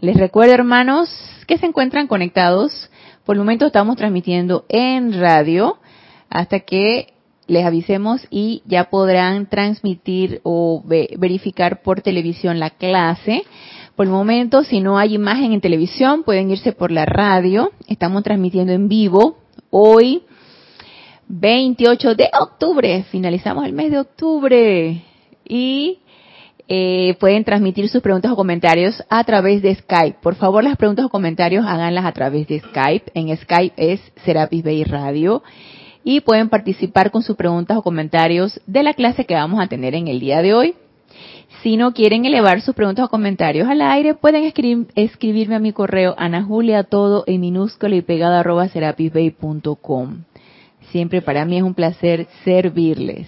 Les recuerdo, hermanos, que se encuentran conectados. Por el momento estamos transmitiendo en radio hasta que les avisemos y ya podrán transmitir o verificar por televisión la clase. Por el momento, si no hay imagen en televisión, pueden irse por la radio. Estamos transmitiendo en vivo hoy, 28 de octubre. Finalizamos el mes de octubre. Y eh, pueden transmitir sus preguntas o comentarios a través de Skype. Por favor, las preguntas o comentarios háganlas a través de Skype. En Skype es Serapis Bay Radio. Y pueden participar con sus preguntas o comentarios de la clase que vamos a tener en el día de hoy. Si no quieren elevar sus preguntas o comentarios al aire, pueden escribirme a mi correo anajulia todo en minúscula y pegado arroba serapisbay.com. Siempre para mí es un placer servirles.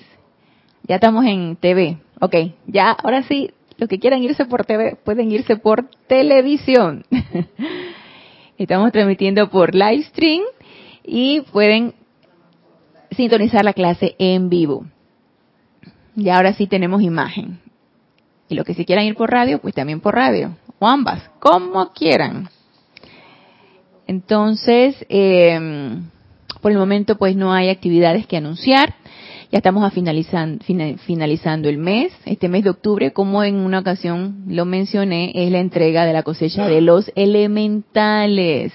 Ya estamos en TV. Ok, ya, ahora sí, los que quieran irse por TV pueden irse por televisión. Estamos transmitiendo por live stream y pueden sintonizar la clase en vivo. Y ahora sí tenemos imagen. Y los que si quieran ir por radio, pues también por radio. O ambas, como quieran. Entonces, eh, por el momento pues no hay actividades que anunciar. Ya estamos finalizando, el mes. Este mes de octubre, como en una ocasión lo mencioné, es la entrega de la cosecha de los elementales.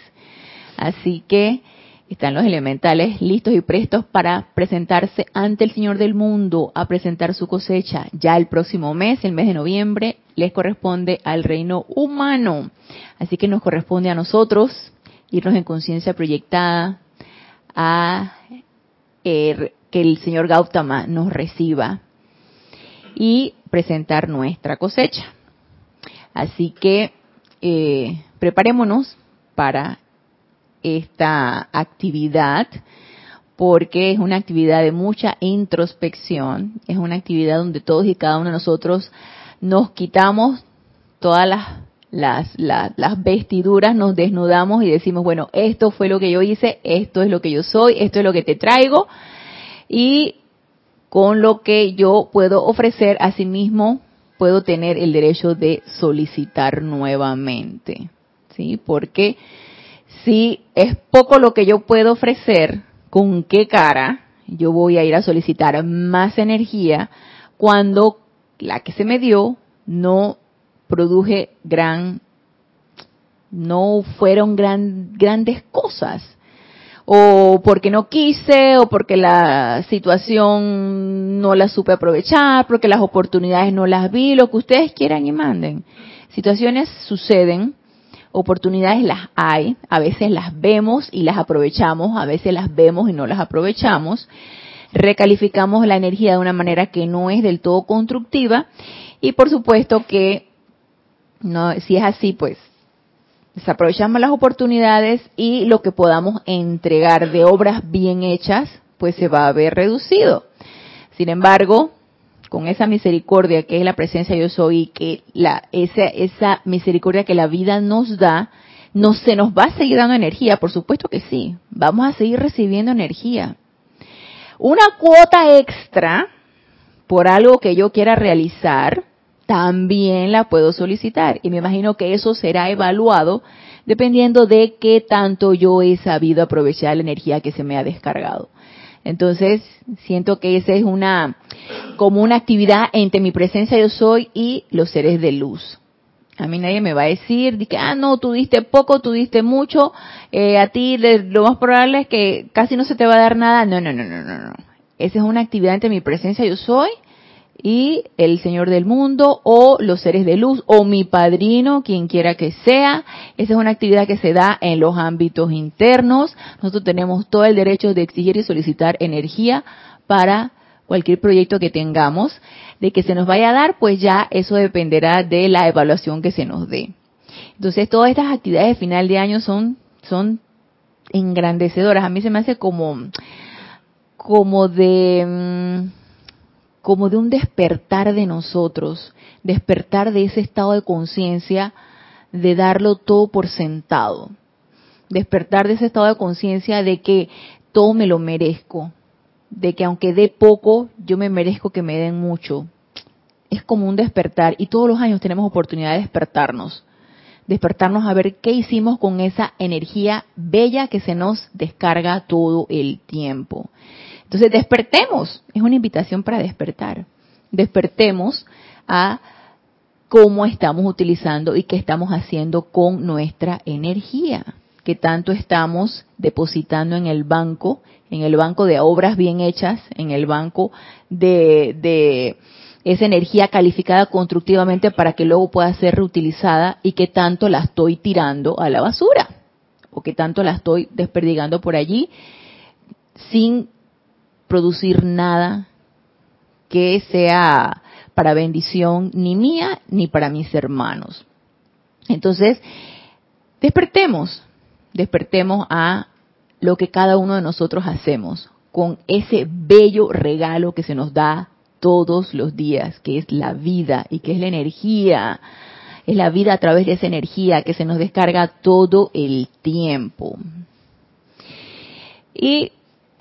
Así que están los elementales listos y prestos para presentarse ante el Señor del mundo, a presentar su cosecha. Ya el próximo mes, el mes de noviembre, les corresponde al reino humano. Así que nos corresponde a nosotros irnos en conciencia proyectada a er, que el señor Gautama nos reciba y presentar nuestra cosecha. Así que eh, preparémonos para esta actividad porque es una actividad de mucha introspección, es una actividad donde todos y cada uno de nosotros nos quitamos todas las, las, las, las, vestiduras, nos desnudamos y decimos, bueno, esto fue lo que yo hice, esto es lo que yo soy, esto es lo que te traigo, y con lo que yo puedo ofrecer, asimismo, puedo tener el derecho de solicitar nuevamente. ¿Sí? Porque si es poco lo que yo puedo ofrecer, ¿con qué cara yo voy a ir a solicitar más energía cuando la que se me dio no produje gran, no fueron gran, grandes cosas? O porque no quise, o porque la situación no la supe aprovechar, porque las oportunidades no las vi, lo que ustedes quieran y manden. Situaciones suceden, oportunidades las hay, a veces las vemos y las aprovechamos, a veces las vemos y no las aprovechamos, recalificamos la energía de una manera que no es del todo constructiva y por supuesto que no, si es así, pues desaprovechamos las oportunidades y lo que podamos entregar de obras bien hechas, pues se va a ver reducido. Sin embargo, con esa misericordia que es la presencia yo soy y que la, esa, esa misericordia que la vida nos da, no se nos va a seguir dando energía, por supuesto que sí, vamos a seguir recibiendo energía. Una cuota extra por algo que yo quiera realizar, también la puedo solicitar. Y me imagino que eso será evaluado dependiendo de qué tanto yo he sabido aprovechar la energía que se me ha descargado. Entonces, siento que esa es una, como una actividad entre mi presencia yo soy y los seres de luz. A mí nadie me va a decir que, ah, no, tú diste poco, tú diste mucho, eh, a ti lo más probable es que casi no se te va a dar nada. No, no, no, no, no, no. Esa es una actividad entre mi presencia yo soy y el Señor del mundo o los seres de luz o mi padrino, quien quiera que sea. Esa es una actividad que se da en los ámbitos internos. Nosotros tenemos todo el derecho de exigir y solicitar energía para cualquier proyecto que tengamos. De que se nos vaya a dar, pues ya eso dependerá de la evaluación que se nos dé. Entonces, todas estas actividades de final de año son son engrandecedoras. A mí se me hace como, como de, mm, como de un despertar de nosotros, despertar de ese estado de conciencia de darlo todo por sentado, despertar de ese estado de conciencia de que todo me lo merezco, de que aunque dé poco, yo me merezco que me den mucho. Es como un despertar y todos los años tenemos oportunidad de despertarnos despertarnos a ver qué hicimos con esa energía bella que se nos descarga todo el tiempo. Entonces despertemos, es una invitación para despertar. Despertemos a cómo estamos utilizando y qué estamos haciendo con nuestra energía, que tanto estamos depositando en el banco, en el banco de obras bien hechas, en el banco de, de esa energía calificada constructivamente para que luego pueda ser reutilizada y que tanto la estoy tirando a la basura o que tanto la estoy desperdigando por allí sin producir nada que sea para bendición ni mía ni para mis hermanos. Entonces, despertemos, despertemos a lo que cada uno de nosotros hacemos con ese bello regalo que se nos da todos los días, que es la vida y que es la energía. Es la vida a través de esa energía que se nos descarga todo el tiempo. Y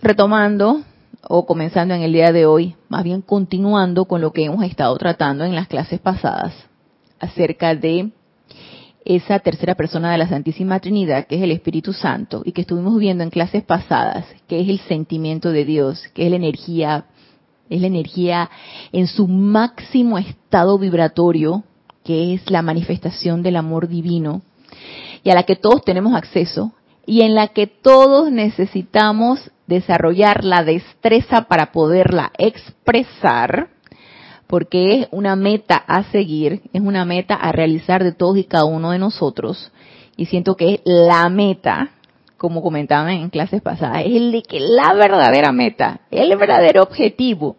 retomando o comenzando en el día de hoy, más bien continuando con lo que hemos estado tratando en las clases pasadas acerca de esa tercera persona de la Santísima Trinidad, que es el Espíritu Santo, y que estuvimos viendo en clases pasadas, que es el sentimiento de Dios, que es la energía es la energía en su máximo estado vibratorio, que es la manifestación del amor divino, y a la que todos tenemos acceso, y en la que todos necesitamos desarrollar la destreza para poderla expresar, porque es una meta a seguir, es una meta a realizar de todos y cada uno de nosotros, y siento que es la meta, como comentaban en clases pasadas, es el de que la verdadera meta, el verdadero objetivo,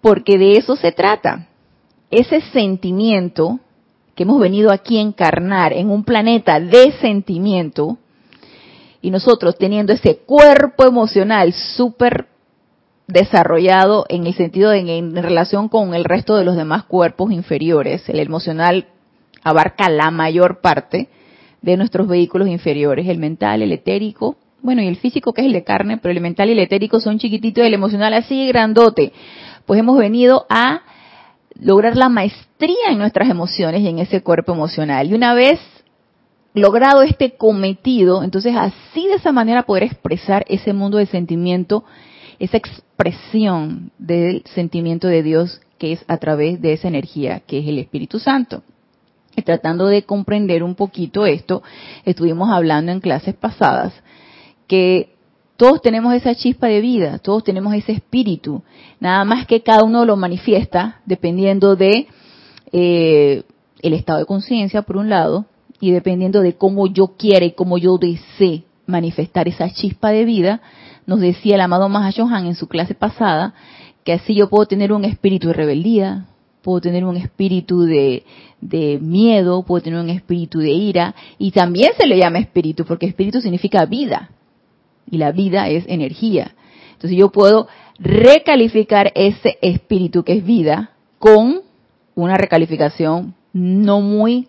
porque de eso se trata. Ese sentimiento que hemos venido aquí a encarnar en un planeta de sentimiento, y nosotros teniendo ese cuerpo emocional súper desarrollado en el sentido de en relación con el resto de los demás cuerpos inferiores, el emocional abarca la mayor parte, de nuestros vehículos inferiores, el mental, el etérico, bueno, y el físico que es el de carne, pero el mental y el etérico son chiquititos el emocional así grandote. Pues hemos venido a lograr la maestría en nuestras emociones y en ese cuerpo emocional. Y una vez logrado este cometido, entonces así de esa manera poder expresar ese mundo de sentimiento, esa expresión del sentimiento de Dios que es a través de esa energía que es el Espíritu Santo. Tratando de comprender un poquito esto, estuvimos hablando en clases pasadas que todos tenemos esa chispa de vida, todos tenemos ese espíritu, nada más que cada uno lo manifiesta dependiendo de eh, el estado de conciencia por un lado y dependiendo de cómo yo quiera y cómo yo desee manifestar esa chispa de vida, nos decía el amado Mahashohan en su clase pasada que así yo puedo tener un espíritu de rebeldía, puedo tener un espíritu de, miedo, puedo tener un espíritu de ira, y también se le llama espíritu, porque espíritu significa vida, y la vida es energía. Entonces yo puedo recalificar ese espíritu que es vida con una recalificación no muy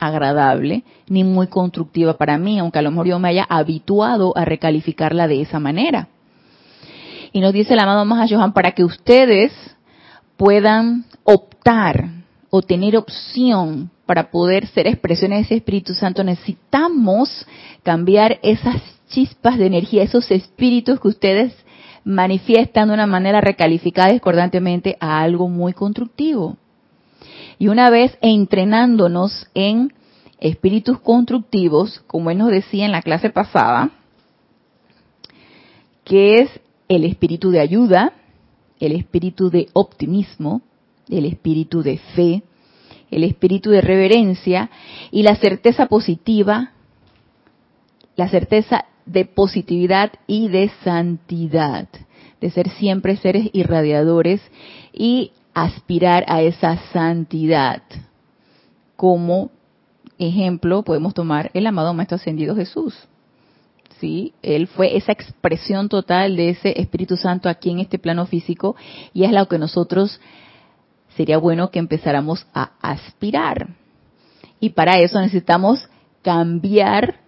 agradable ni muy constructiva para mí, aunque a lo mejor yo me haya habituado a recalificarla de esa manera. Y nos dice el amado Johan para que ustedes puedan optar o tener opción para poder ser expresiones de ese Espíritu Santo, necesitamos cambiar esas chispas de energía, esos espíritus que ustedes manifiestan de una manera recalificada discordantemente a algo muy constructivo. Y una vez entrenándonos en espíritus constructivos, como él nos decía en la clase pasada, que es el espíritu de ayuda, el espíritu de optimismo, el espíritu de fe, el espíritu de reverencia y la certeza positiva, la certeza de positividad y de santidad, de ser siempre seres irradiadores y aspirar a esa santidad. Como ejemplo podemos tomar el amado Maestro Ascendido Jesús, ¿sí? Él fue esa expresión total de ese Espíritu Santo aquí en este plano físico y es lo que nosotros sería bueno que empezáramos a aspirar. Y para eso necesitamos cambiar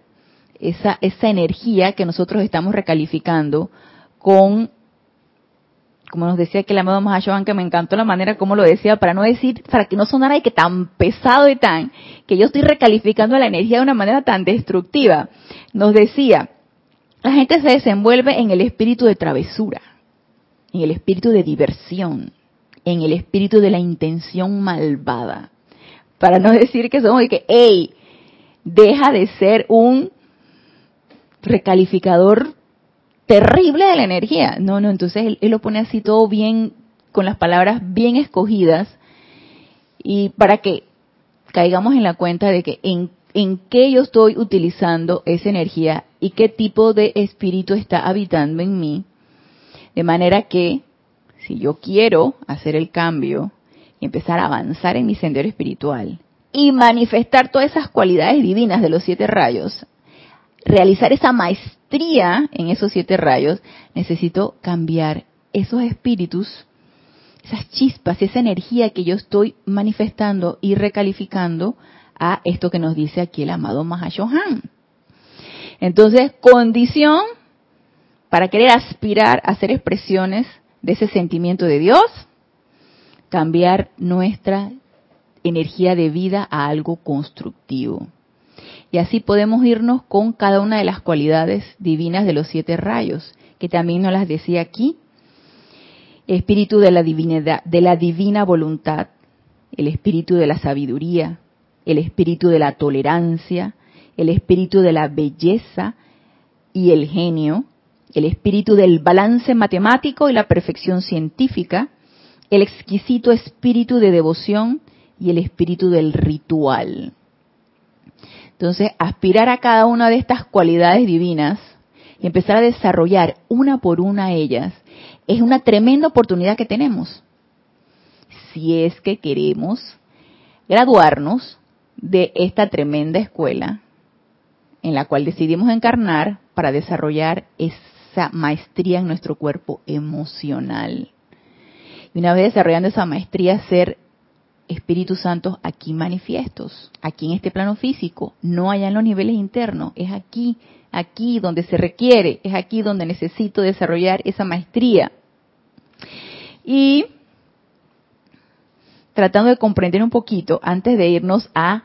esa, esa energía que nosotros estamos recalificando con, como nos decía que la amado Mahashohan, que me encantó la manera como lo decía, para no decir, para que no sonara y que tan pesado y tan, que yo estoy recalificando la energía de una manera tan destructiva. Nos decía, la gente se desenvuelve en el espíritu de travesura, en el espíritu de diversión, en el espíritu de la intención malvada. Para no decir que somos y que, hey, deja de ser un recalificador terrible de la energía. No, no, entonces él, lo pone así todo bien, con las palabras bien escogidas, y para que caigamos en la cuenta de que en, en qué yo estoy utilizando esa energía y qué tipo de espíritu está habitando en mí, de manera que si yo quiero hacer el cambio y empezar a avanzar en mi sendero espiritual y manifestar todas esas cualidades divinas de los siete rayos, realizar esa maestría en esos siete rayos, necesito cambiar esos espíritus, esas chispas, esa energía que yo estoy manifestando y recalificando a esto que nos dice aquí el amado Mahashohan. Entonces, condición para querer aspirar a hacer expresiones de ese sentimiento de Dios, cambiar nuestra energía de vida a algo constructivo. Y así podemos irnos con cada una de las cualidades divinas de los siete rayos, que también nos las decía aquí. Espíritu de la divinidad, de la divina voluntad, el espíritu de la sabiduría, el espíritu de la tolerancia, el espíritu de la belleza y el genio, el espíritu del balance matemático y la perfección científica, el exquisito espíritu de devoción y el espíritu del ritual. Entonces, aspirar a cada una de estas cualidades divinas y empezar a desarrollar una por una ellas es una tremenda oportunidad que tenemos. Si es que queremos graduarnos de esta tremenda escuela en la cual decidimos encarnar para desarrollar esa maestría en nuestro cuerpo emocional. Y una vez desarrollando esa maestría, ser Espíritus Santos aquí manifiestos, aquí en este plano físico, no allá en los niveles internos, es aquí, aquí donde se requiere, es aquí donde necesito desarrollar esa maestría. Y tratando de comprender un poquito, antes de irnos a,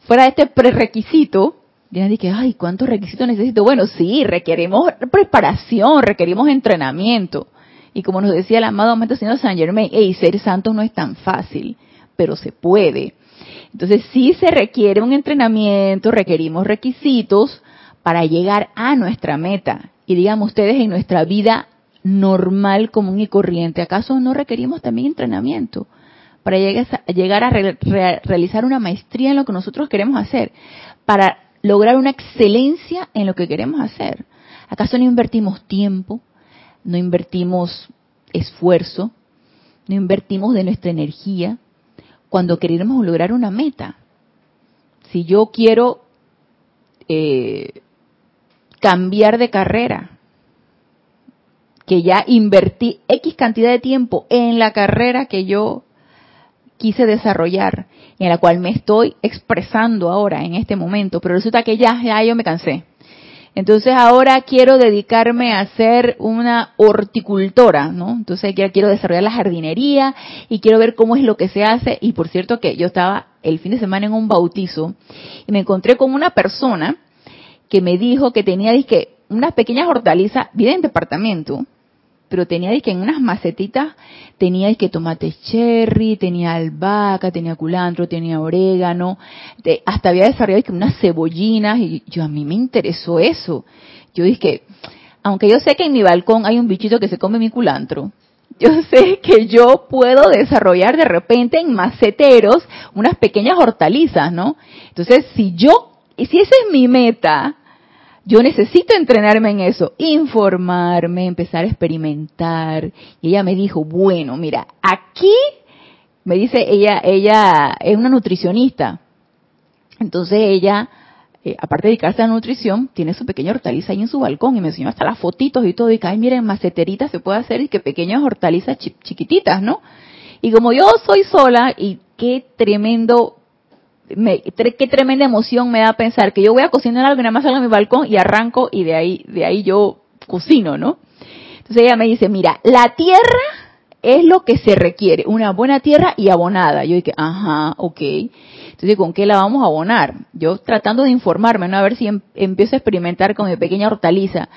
fuera de este prerequisito, ya dije, ay, ¿cuántos requisitos necesito? Bueno, sí, requerimos preparación, requerimos entrenamiento. Y como nos decía el amado momento señor San Germain, hey, ser santo no es tan fácil, pero se puede. Entonces sí se requiere un entrenamiento, requerimos requisitos para llegar a nuestra meta. Y digamos ustedes, en nuestra vida normal, común y corriente, ¿acaso no requerimos también entrenamiento? Para llegar a realizar una maestría en lo que nosotros queremos hacer, para lograr una excelencia en lo que queremos hacer. ¿Acaso no invertimos tiempo, no invertimos esfuerzo, no invertimos de nuestra energía cuando queremos lograr una meta. Si yo quiero eh, cambiar de carrera, que ya invertí X cantidad de tiempo en la carrera que yo quise desarrollar, en la cual me estoy expresando ahora en este momento, pero resulta que ya, ya yo me cansé. Entonces ahora quiero dedicarme a ser una horticultora, ¿no? Entonces quiero desarrollar la jardinería y quiero ver cómo es lo que se hace. Y por cierto que yo estaba el fin de semana en un bautizo y me encontré con una persona que me dijo que tenía que unas pequeñas hortalizas, vive en departamento, pero tenía que en unas macetitas tenía que tomate cherry, tenía albahaca, tenía culantro, tenía orégano, hasta había desarrollado que unas cebollinas y yo a mí me interesó eso. Yo dije, aunque yo sé que en mi balcón hay un bichito que se come mi culantro, yo sé que yo puedo desarrollar de repente en maceteros unas pequeñas hortalizas, ¿no? Entonces, si yo, y si esa es mi meta, yo necesito entrenarme en eso, informarme, empezar a experimentar. Y ella me dijo, bueno, mira, aquí, me dice, ella, ella es una nutricionista. Entonces ella eh, aparte de dedicarse a la nutrición, tiene su pequeña hortaliza ahí en su balcón y me enseñó hasta las fotitos y todo. Y que, ay, miren, maceteritas se puede hacer y que pequeñas hortalizas chiquititas, ¿no? Y como yo soy sola y qué tremendo, qué tremenda emoción me da pensar que yo voy a cocinar algo y nada más salgo a mi balcón y arranco y de ahí, de ahí yo cocino, ¿no? Entonces ella me dice, mira, la tierra es lo que se requiere, una buena tierra y abonada. Yo dije, ajá, ok. Entonces, ¿con qué la vamos a abonar? Yo tratando de informarme, ¿no? A ver si em, empiezo a experimentar con mi pequeña hortaliza.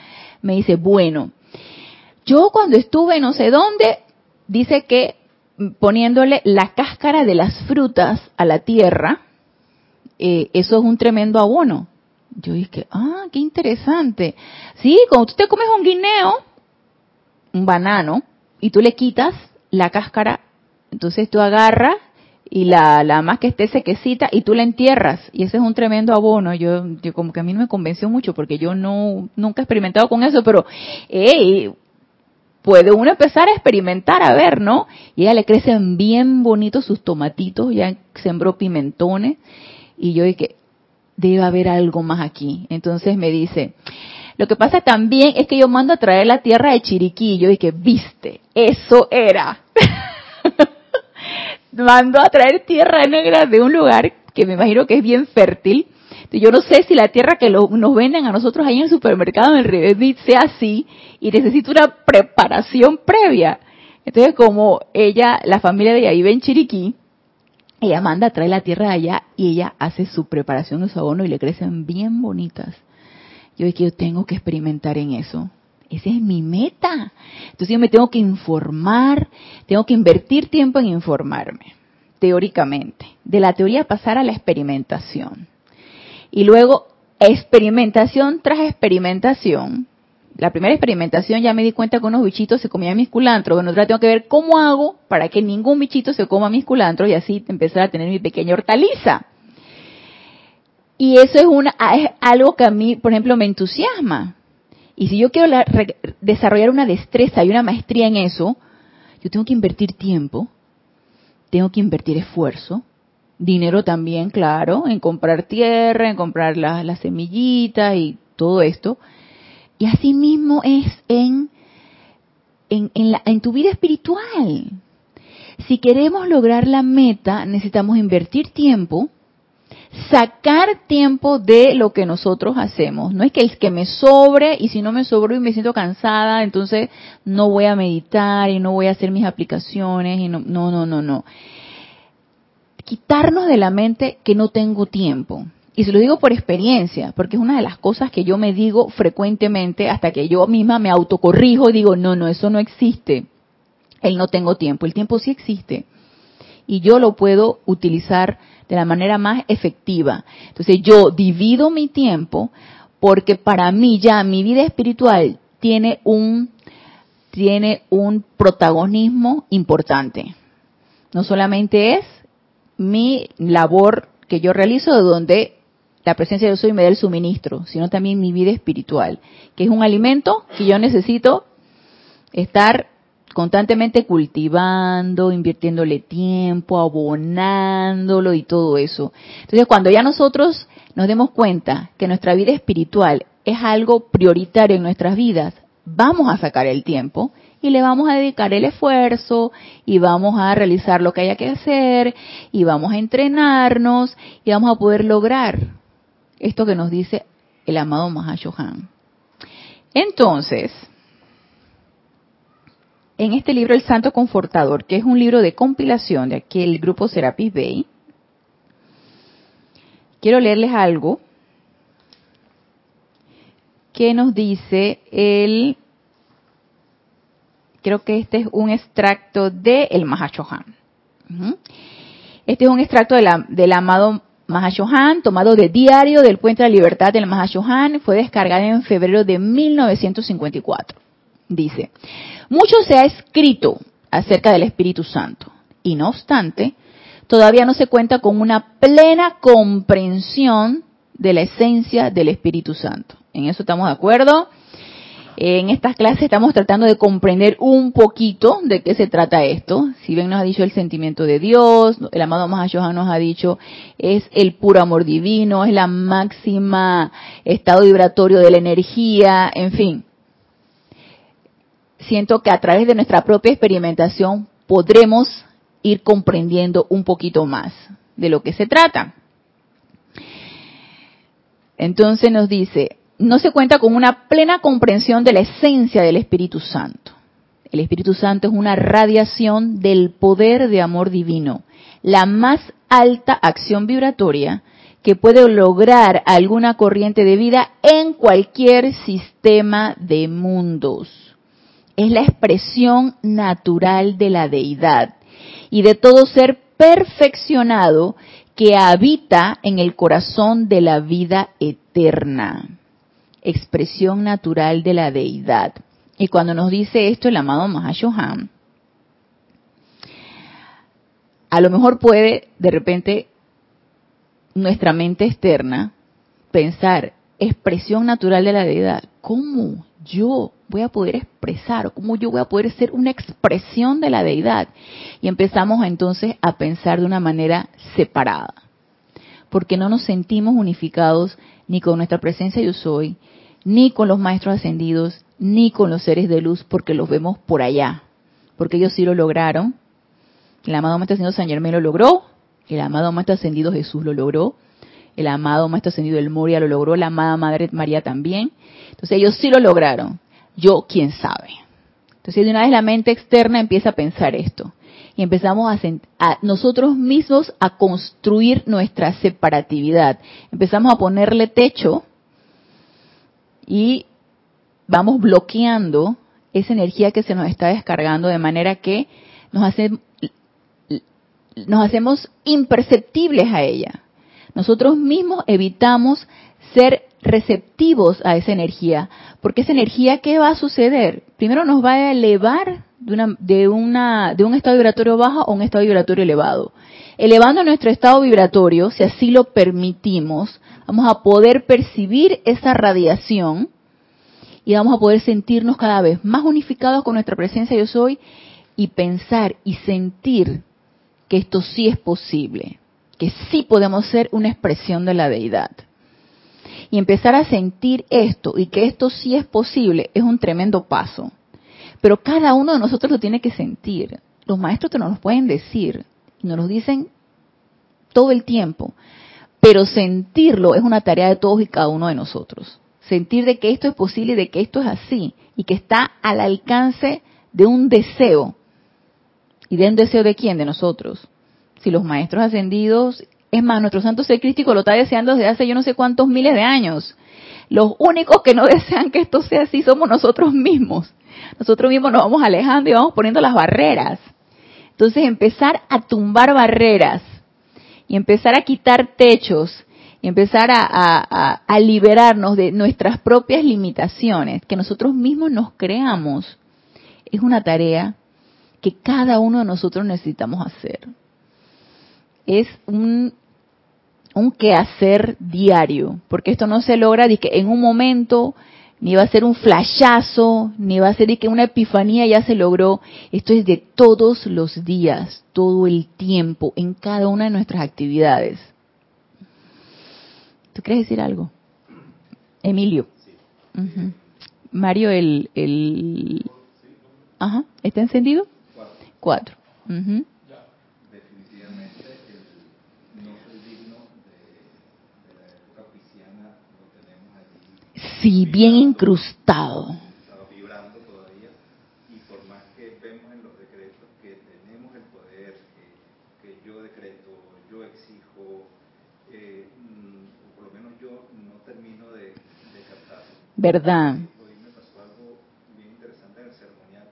Me dice, bueno, yo cuando estuve no sé dónde, dice que poniéndole la cáscara de las frutas a la tierra, eh, eso es un tremendo abono. Yo dije, ah, qué interesante. Sí, cuando tú te comes un guineo, un banano, y tú le quitas la cáscara, entonces tú agarras y la, más que esté sequecita y tú la entierras y ese es un tremendo abono yo, yo como que a mí no me convenció mucho porque yo no nunca he experimentado con eso pero hey, puede uno empezar a experimentar a ver no y ella le crecen bien bonitos sus tomatitos ya sembró pimentones y yo dije debe haber algo más aquí entonces me dice lo que pasa también es que yo mando a traer la tierra de Chiriquí y yo dije viste eso era mandó a traer tierra negra de un lugar que me imagino que es bien fértil. Yo no sé si la tierra que nos venden a nosotros ahí en el supermercado en Revit sea así y necesita una preparación previa. Entonces, como ella, la familia de ella vive en Chiriquí, ella manda a traer la tierra de allá y ella hace su preparación de su abono y le crecen bien bonitas. Yo dije, yo tengo que experimentar en eso. Esa es mi meta. Entonces yo me tengo que informar, tengo que invertir tiempo en informarme, teóricamente. De la teoría pasar a la experimentación. Y luego, experimentación tras experimentación. La primera experimentación ya me di cuenta que unos bichitos se comían mis culantros. Bueno, otra tengo que ver cómo hago para que ningún bichito se coma mis culantros y así empezar a tener mi pequeña hortaliza. Y eso es, una, es algo que a mí, por ejemplo, me entusiasma y si yo quiero desarrollar una destreza y una maestría en eso, yo tengo que invertir tiempo, tengo que invertir esfuerzo, dinero también, claro, en comprar tierra, en comprar las semillitas y todo esto. Y así mismo es en, en, en tu vida espiritual. Si queremos lograr la meta, necesitamos invertir tiempo, sacar tiempo de lo que nosotros hacemos. No es que es que me sobre y si no me sobro y me siento cansada, entonces no voy a meditar y no voy a hacer mis aplicaciones y no, no, no, no, no. Quitarnos de la mente que no tengo tiempo. Y se lo digo por experiencia, porque es una de las cosas que yo me digo frecuentemente hasta que yo misma me autocorrijo y digo, no, no, eso no existe. El no tengo tiempo. El tiempo sí existe. Y yo lo puedo utilizar de la manera más efectiva. Entonces yo divido mi tiempo porque para mí ya mi vida espiritual tiene un tiene un protagonismo importante. No solamente es mi labor que yo realizo donde la presencia de Dios soy me da el suministro, sino también mi vida espiritual, que es un alimento que yo necesito estar constantemente cultivando, invirtiéndole tiempo, abonándolo y todo eso. Entonces, cuando ya nosotros nos demos cuenta que nuestra vida espiritual es algo prioritario en nuestras vidas, vamos a sacar el tiempo y le vamos a dedicar el esfuerzo y vamos a realizar lo que haya que hacer y vamos a entrenarnos y vamos a poder lograr esto que nos dice el amado Mahashohan. Entonces, en este libro El Santo Confortador, que es un libro de compilación de aquel grupo Serapis Bay, quiero leerles algo que nos dice el, creo que este es un extracto de el Mahashohan. Este es un extracto del amado Mahashohan, tomado de diario del Puente de la Libertad del Mahashohan, fue descargado en febrero de 1954. Dice, mucho se ha escrito acerca del Espíritu Santo y no obstante, todavía no se cuenta con una plena comprensión de la esencia del Espíritu Santo. En eso estamos de acuerdo. En estas clases estamos tratando de comprender un poquito de qué se trata esto. Si bien nos ha dicho el sentimiento de Dios, el amado Mahashohan nos ha dicho es el puro amor divino, es la máxima estado vibratorio de la energía, en fin. Siento que a través de nuestra propia experimentación podremos ir comprendiendo un poquito más de lo que se trata. Entonces nos dice, no se cuenta con una plena comprensión de la esencia del Espíritu Santo. El Espíritu Santo es una radiación del poder de amor divino, la más alta acción vibratoria que puede lograr alguna corriente de vida en cualquier sistema de mundos. Es la expresión natural de la deidad y de todo ser perfeccionado que habita en el corazón de la vida eterna expresión natural de la deidad. Y cuando nos dice esto el amado Mahashohan, a lo mejor puede de repente nuestra mente externa pensar, expresión natural de la deidad, ¿cómo yo voy a poder expresar, cómo yo voy a poder ser una expresión de la deidad? Y empezamos entonces a pensar de una manera separada, porque no nos sentimos unificados ni con nuestra presencia yo soy, ni con los maestros ascendidos, ni con los seres de luz, porque los vemos por allá, porque ellos sí lo lograron. El amado Maestro Ascendido San Germán lo logró, el amado Maestro Ascendido Jesús lo logró, el amado Maestro Ascendido El Moria lo logró, la amada Madre María también. Entonces ellos sí lo lograron. Yo, quién sabe. Entonces de una vez la mente externa empieza a pensar esto y empezamos a, nosotros mismos a construir nuestra separatividad. Empezamos a ponerle techo y vamos bloqueando esa energía que se nos está descargando de manera que nos, hace, nos hacemos imperceptibles a ella. Nosotros mismos evitamos ser receptivos a esa energía, porque esa energía, ¿qué va a suceder? Primero nos va a elevar de, una, de, una, de un estado vibratorio bajo a un estado vibratorio elevado. Elevando nuestro estado vibratorio, si así lo permitimos, vamos a poder percibir esa radiación y vamos a poder sentirnos cada vez más unificados con nuestra presencia yo soy y pensar y sentir que esto sí es posible, que sí podemos ser una expresión de la deidad. Y empezar a sentir esto y que esto sí es posible es un tremendo paso. Pero cada uno de nosotros lo tiene que sentir. Los maestros te nos lo pueden decir nos lo dicen todo el tiempo pero sentirlo es una tarea de todos y cada uno de nosotros. Sentir de que esto es posible y de que esto es así y que está al alcance de un deseo. ¿Y de un deseo de quién? De nosotros. Si los maestros ascendidos, es más, nuestro santo ser crístico lo está deseando desde hace yo no sé cuántos miles de años. Los únicos que no desean que esto sea así somos nosotros mismos. Nosotros mismos nos vamos alejando y vamos poniendo las barreras. Entonces empezar a tumbar barreras y empezar a quitar techos y empezar a, liberarnos de nuestras propias limitaciones que nosotros mismos nos creamos, es una tarea que cada uno de nosotros necesitamos hacer. Es un, un quehacer diario, porque esto no se logra en un momento ni va a ser un flashazo, ni va a ser que una epifanía ya se logró. Esto es de todos los días, todo el tiempo, en cada una de nuestras actividades. ¿Tú quieres decir algo? Emilio. Mario, el, el... Ajá, ¿está encendido? Cuatro. Sí, bien incrustado. Estaba vibrando todavía y por más que vemos en los decretos que tenemos el poder, que, yo decreto, yo exijo, eh, mm, por lo menos yo no termino de, de captarlo. ¿Verdad? Hoy me pasó algo bien interesante en el ceremonial.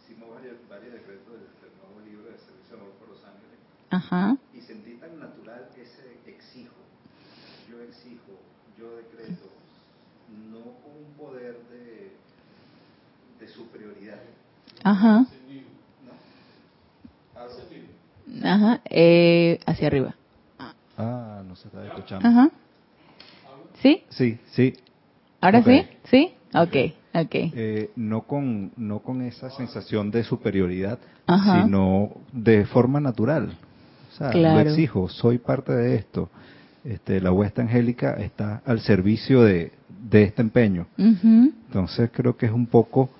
Hicimos varios, varios decretos del, del nuevo libro de Servicio de Amor por los Ángeles. Ajá. Y sentí tan natural ese exijo. Yo exijo, yo decreto, no con un poder de, de superioridad. Ajá. Ajá. Eh, hacia arriba. Ah, no se está escuchando. Ajá. ¿Sí? Sí, sí. ¿Ahora Ok. sí? ¿Sí? Ok. Okay. Eh, no con no con esa sensación de superioridad, Ajá. sino de forma natural. O sea, Claro. lo exijo, soy parte de esto. Este, la huesta angélica está al servicio de, de este empeño. Entonces creo que es un poco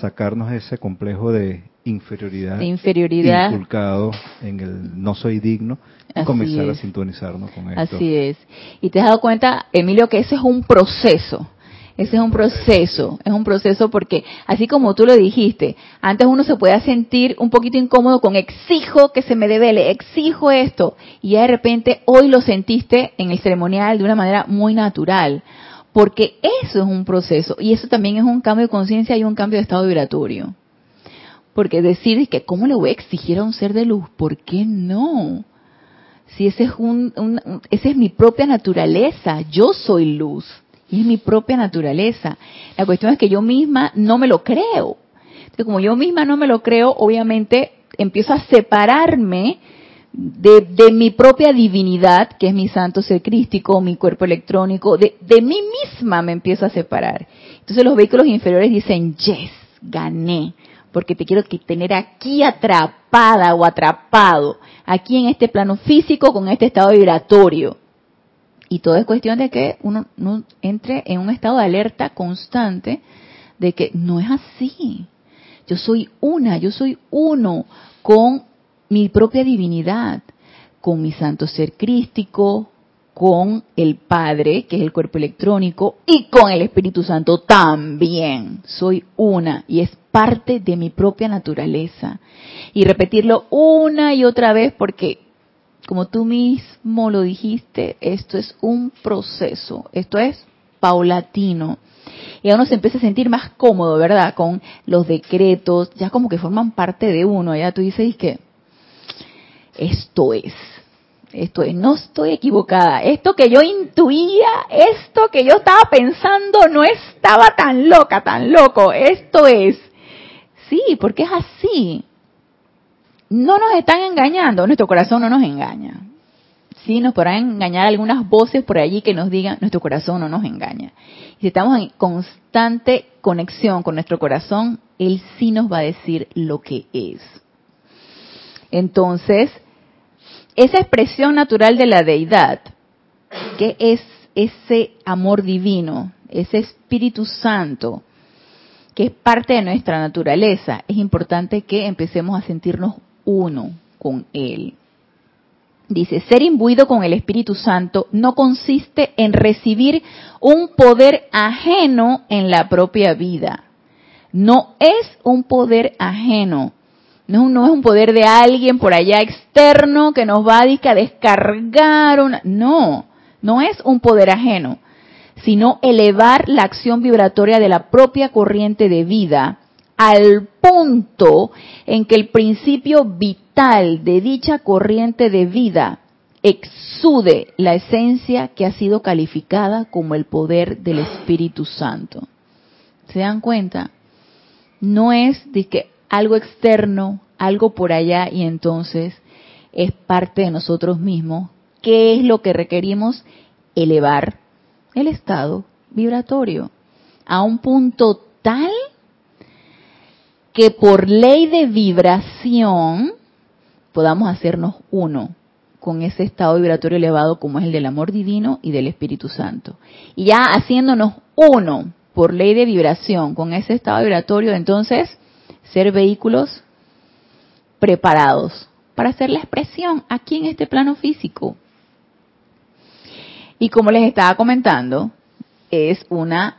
sacarnos ese complejo de inferioridad, De inferioridad. inculcado en el no soy digno y Así comenzar a sintonizarnos con esto. Así es. Y te has dado cuenta, Emilio, que ese es un proceso. Ese es un proceso, es un proceso porque, así como tú lo dijiste, antes uno se podía sentir un poquito incómodo con exijo que se me devele, exijo esto, y ya de repente hoy lo sentiste en el ceremonial de una manera muy natural, porque eso es un proceso, y eso también es un cambio de conciencia y un cambio de estado vibratorio. Porque decir que, ¿cómo le voy a exigir a un ser de luz? ¿Por qué no? Si ese es un, un- esa es mi propia naturaleza, yo soy luz y es mi propia naturaleza. La cuestión es que yo misma no me lo creo. Entonces, como yo misma no me lo creo, obviamente empiezo a separarme de, de mi propia divinidad, que es mi santo ser crístico, mi cuerpo electrónico, de, de mí misma me empiezo a separar. Entonces los vehículos inferiores dicen, yes, gané, porque te quiero tener aquí atrapada o atrapado, aquí en este plano físico con este estado vibratorio. Y todo es cuestión de que uno no entre en un estado de alerta constante de que no es así. Yo soy una, yo soy uno con mi propia divinidad, con mi santo ser crístico, con el Padre, que es el cuerpo electrónico, y con el Espíritu Santo también. Soy una y es parte de mi propia naturaleza. Y repetirlo una y otra vez porque como tú mismo lo dijiste, esto es un proceso, esto es paulatino. Y a uno se empieza a sentir más cómodo, ¿verdad? Con los decretos, ya como que forman parte de uno. Ya tú dices que esto es, esto es, no estoy equivocada. Esto que yo intuía, esto que yo estaba pensando, no estaba tan loca, tan loco. Esto es. Sí, porque es así no nos están engañando, nuestro corazón no nos engaña. Sí, nos podrán engañar algunas voces por allí que nos digan, nuestro corazón no nos engaña. Y si estamos en constante conexión con nuestro corazón, Él sí nos va a decir lo que es. Entonces, esa expresión natural de la deidad, que es ese amor divino, ese Espíritu Santo, que es parte de nuestra naturaleza, es importante que empecemos a sentirnos uno con Él. Dice, ser imbuido con el Espíritu Santo no consiste en recibir un poder ajeno en la propia vida. No es un poder ajeno. No es un, poder de alguien por allá externo que nos va a, a descargar una... No, no es un poder ajeno, sino elevar la acción vibratoria de la propia corriente de vida al punto en que el principio vital de dicha corriente de vida exude la esencia que ha sido calificada como el poder del Espíritu Santo. ¿Se dan cuenta? No es de que algo externo, algo por allá y entonces es parte de nosotros mismos. ¿Qué es lo que requerimos? Elevar el estado vibratorio a un punto tal que por ley de vibración podamos hacernos uno con ese estado vibratorio elevado como es el del amor divino y del Espíritu Santo. Y ya haciéndonos uno por ley de vibración con ese estado vibratorio, entonces ser vehículos preparados para hacer la expresión aquí en este plano físico. Y como les estaba comentando, es una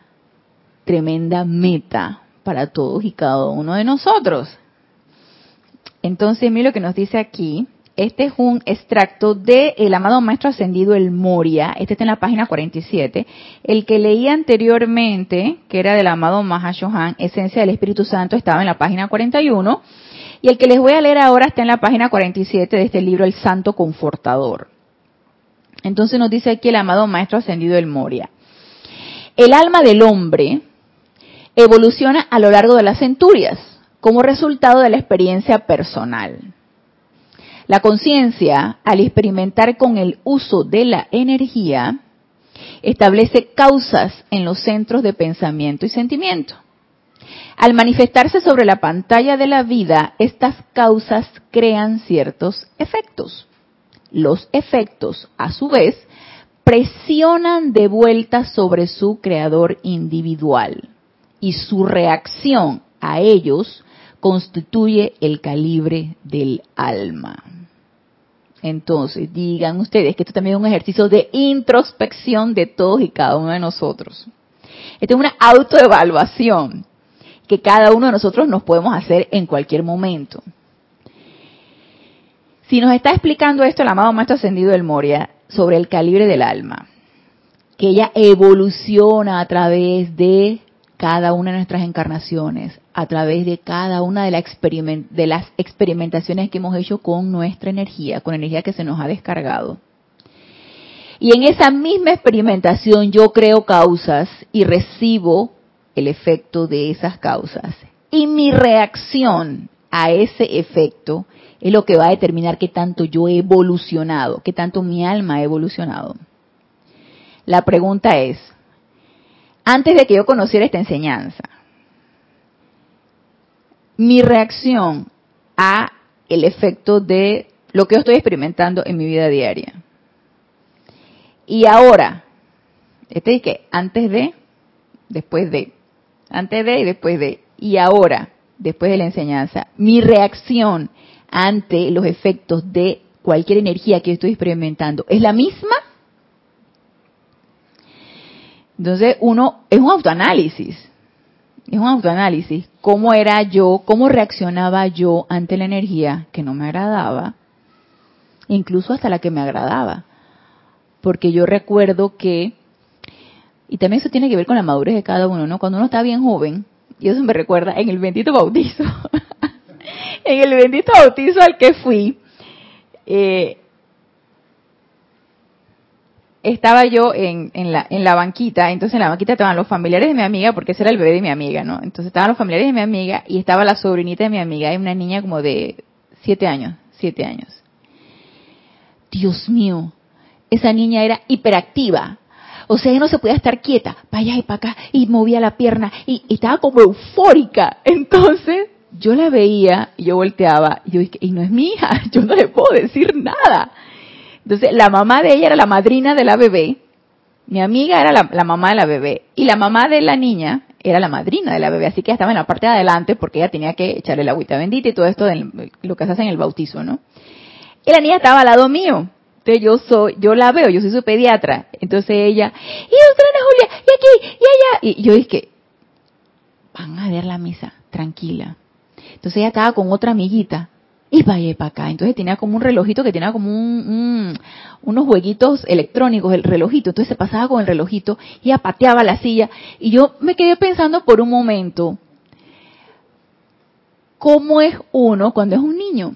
tremenda meta para todos y cada uno de nosotros. Entonces, mira lo que nos dice aquí. Este es un extracto de el amado maestro ascendido el Moria. Este está en la página 47. El que leí anteriormente, que era del amado Mahashohan, Esencia del Espíritu Santo, estaba en la página 41. Y el que les voy a leer ahora está en la página 47 de este libro, El Santo Confortador. Entonces nos dice aquí el amado maestro ascendido el Moria. El alma del hombre evoluciona a lo largo de las centurias como resultado de la experiencia personal. La conciencia, al experimentar con el uso de la energía, establece causas en los centros de pensamiento y sentimiento. Al manifestarse sobre la pantalla de la vida, estas causas crean ciertos efectos. Los efectos, a su vez, presionan de vuelta sobre su creador individual y su reacción a ellos constituye el calibre del alma. Entonces, digan ustedes que esto también es un ejercicio de introspección de todos y cada uno de nosotros. Esto es una autoevaluación que cada uno de nosotros nos podemos hacer en cualquier momento. Si nos está explicando esto el amado Maestro Ascendido del Moria sobre el calibre del alma, que ella evoluciona a través de cada una de nuestras encarnaciones, a través de cada una de, las experimentaciones que hemos hecho con nuestra energía, con energía que se nos ha descargado. Y en esa misma experimentación yo creo causas y recibo el efecto de esas causas. Y mi reacción a ese efecto es lo que va a determinar qué tanto yo he evolucionado, qué tanto mi alma ha evolucionado. La pregunta es, antes de que yo conociera esta enseñanza, mi reacción a el efecto de lo que yo estoy experimentando en mi vida diaria. Y ahora, este es que antes de, después de, antes de y después de, y ahora, después de la enseñanza, mi reacción ante los efectos de cualquier energía que yo estoy experimentando es la misma. Entonces, uno es un autoanálisis. Es un autoanálisis. ¿Cómo era yo? ¿Cómo reaccionaba yo ante la energía que no me agradaba? Incluso hasta la que me agradaba. Porque yo recuerdo que, y también eso tiene que ver con la madurez de cada uno, ¿no? Cuando uno está bien joven, y eso me recuerda en el bendito bautizo, en el bendito bautizo al que fui, eh, estaba yo en, en, la, en la banquita, entonces en la banquita estaban los familiares de mi amiga, porque ese era el bebé de mi amiga, ¿no? Entonces estaban los familiares de mi amiga y estaba la sobrinita de mi amiga, y una niña como de siete años, siete años. Dios mío, esa niña era hiperactiva. O sea, ella no se podía estar quieta, para allá y para acá, y movía la pierna, y, y estaba como eufórica. Entonces, yo la veía, y yo volteaba, y yo dije, y no es mi hija, yo no le puedo decir nada. Entonces, la mamá de ella era la madrina de la bebé, mi amiga era la, mamá de la bebé, y la mamá de la niña era la madrina de la bebé, así que estaba en la parte de adelante porque ella tenía que echarle la agüita bendita y todo esto de lo que se hace en el bautizo, ¿no? Y la niña estaba al lado mío. Entonces yo soy, yo la veo, yo soy su pediatra. Entonces ella, y otra Ana Julia, y aquí, y allá. Y yo dije, van a ver la misa, tranquila. Entonces ella estaba con otra amiguita y vaya para acá. Entonces tenía como un relojito que tenía como un, unos jueguitos electrónicos, el relojito. Entonces se pasaba con el relojito y apateaba la silla. Y yo me quedé pensando por un momento, ¿cómo es uno cuando es un niño?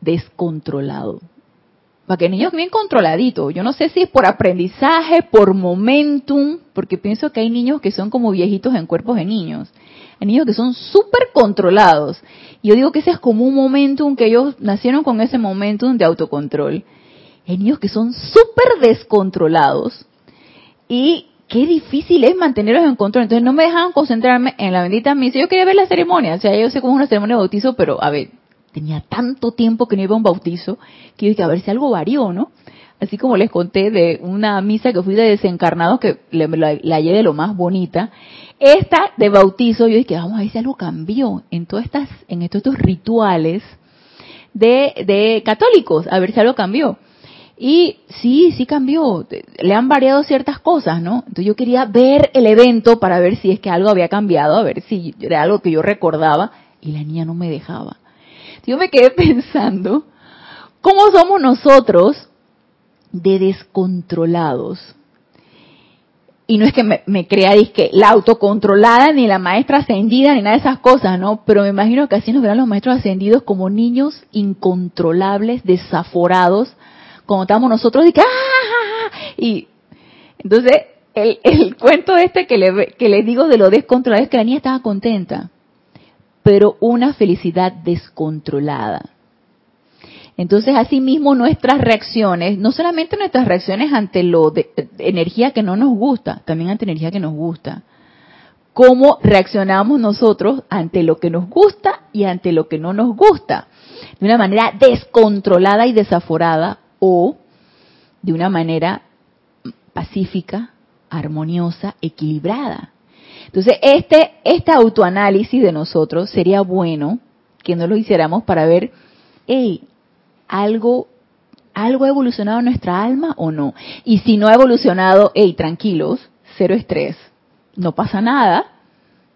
Descontrolado. Para que el niño es bien controladito. Yo no sé si es por aprendizaje, por momentum, porque pienso que hay niños que son como viejitos en cuerpos de niños. Hay niños que son súper controlados y yo digo que ese es como un momentum que ellos nacieron con ese momentum de autocontrol. Hay niños que son súper descontrolados y qué difícil es mantenerlos en control. Entonces no me dejaban concentrarme en la bendita misa. Yo quería ver la ceremonia. O sea, yo sé cómo es una ceremonia de bautizo, pero a ver, tenía tanto tiempo que no iba a un bautizo que dije, a ver si algo varió, ¿no? Así como les conté de una misa que fui de desencarnados que la, la hallé de lo más bonita. Esta de bautizo, yo dije, vamos a ver si algo cambió en todas estas, en estos, estos rituales de, de católicos, a ver si algo cambió. Y sí, sí cambió. Le han variado ciertas cosas, ¿no? Entonces yo quería ver el evento para ver si es que algo había cambiado, a ver si era algo que yo recordaba. Y la niña no me dejaba. Yo me quedé pensando, ¿cómo somos nosotros de descontrolados? y no es que me, me crea que la autocontrolada ni la maestra ascendida ni nada de esas cosas, ¿no? Pero me imagino que así nos verán los maestros ascendidos como niños incontrolables, desaforados, como estamos nosotros y que ¡ah! y entonces el, el cuento este que le que les digo de lo descontrolado es que la niña estaba contenta, pero una felicidad descontrolada. Entonces, asimismo, nuestras reacciones, no solamente nuestras reacciones ante lo de, energía que no nos gusta, también ante energía que nos gusta. Cómo reaccionamos nosotros ante lo que nos gusta y ante lo que no nos gusta. De una manera descontrolada y desaforada o de una manera pacífica, armoniosa, equilibrada. Entonces, este, este autoanálisis de nosotros sería bueno que no lo hiciéramos para ver, hey, algo, algo ha evolucionado nuestra alma o no. Y si no ha evolucionado, hey, tranquilos, cero estrés, no pasa nada.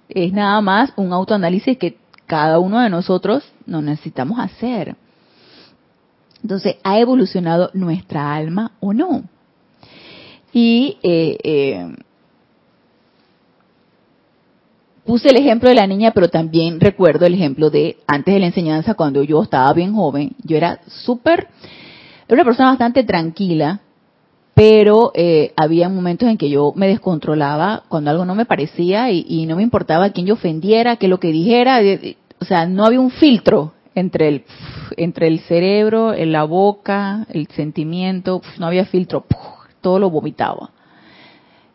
Es nada más un autoanálisis que cada uno de nosotros nos necesitamos hacer. Entonces, ¿ha evolucionado nuestra alma o no? Y eh, eh, puse el ejemplo de la niña, pero también recuerdo el ejemplo de antes de la enseñanza, cuando yo estaba bien joven, yo era súper, era una persona bastante tranquila, pero eh, había momentos en que yo me descontrolaba cuando algo no me parecía y, no me importaba quién yo ofendiera, qué lo que dijera, o sea, no había un filtro entre el entre el cerebro, la boca, el sentimiento, no había filtro, todo lo vomitaba.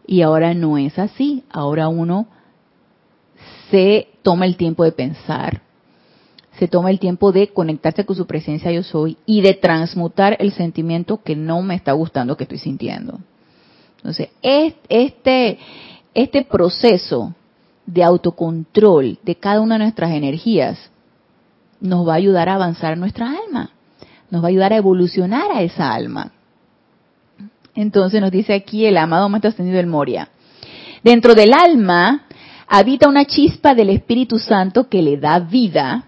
Y ahora no es así, ahora uno se toma el tiempo de pensar, se toma el tiempo de conectarse con su presencia yo soy y de transmutar el sentimiento que no me está gustando que estoy sintiendo. Entonces, este, este proceso de autocontrol de cada una de nuestras energías nos va a ayudar a avanzar nuestra alma, nos va a ayudar a evolucionar a esa alma. Entonces nos dice aquí el amado Maestro Ascendido del Moria. Dentro del alma habita una chispa del Espíritu Santo que le da vida,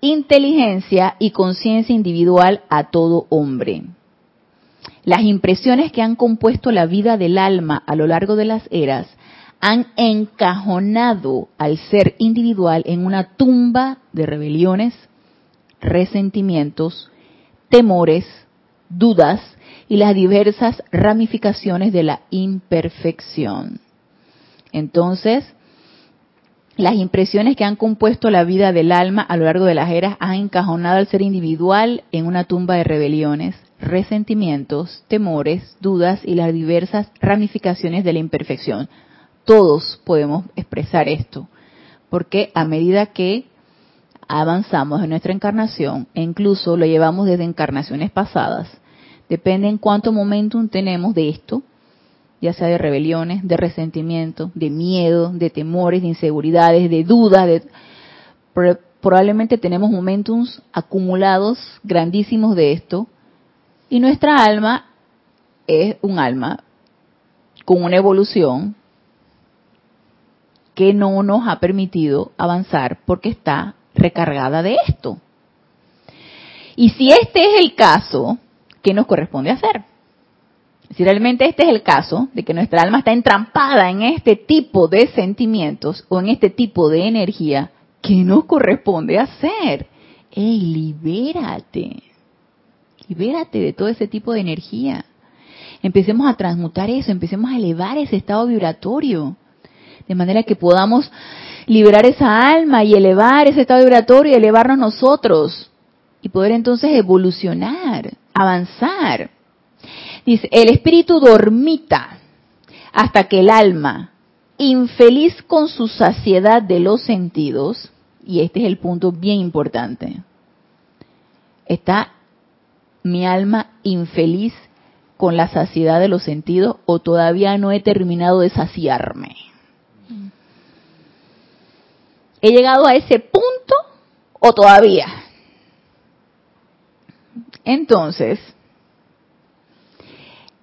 inteligencia y conciencia individual a todo hombre. Las impresiones que han compuesto la vida del alma a lo largo de las eras han encajonado al ser individual en una tumba de rebeliones, resentimientos, temores, dudas y las diversas ramificaciones de la imperfección. Entonces, las impresiones que han compuesto la vida del alma a lo largo de las eras han encajonado al ser individual en una tumba de rebeliones, resentimientos, temores, dudas y las diversas ramificaciones de la imperfección. Todos podemos expresar esto, porque a medida que avanzamos en nuestra encarnación, e incluso lo llevamos desde encarnaciones pasadas, depende en cuánto momentum tenemos de esto, ya sea de rebeliones, de resentimiento, de miedo, de temores, de inseguridades, de dudas, de, probablemente tenemos momentos acumulados grandísimos de esto y nuestra alma es un alma con una evolución que no nos ha permitido avanzar porque está recargada de esto. Y si este es el caso, ¿qué nos corresponde hacer? Si realmente este es el caso, de que nuestra alma está entrampada en este tipo de sentimientos o en este tipo de energía, ¿qué nos corresponde hacer? ¡Ey, libérate! Libérate de todo ese tipo de energía. Empecemos a transmutar eso, empecemos a elevar ese estado vibratorio, de manera que podamos liberar esa alma y elevar ese estado vibratorio y elevarnos nosotros y poder entonces evolucionar, avanzar. Dice, el espíritu dormita hasta que el alma, infeliz con su saciedad de los sentidos, y este es el punto bien importante, está mi alma infeliz con la saciedad de los sentidos o todavía no he terminado de saciarme. ¿He llegado a ese punto o todavía? Entonces,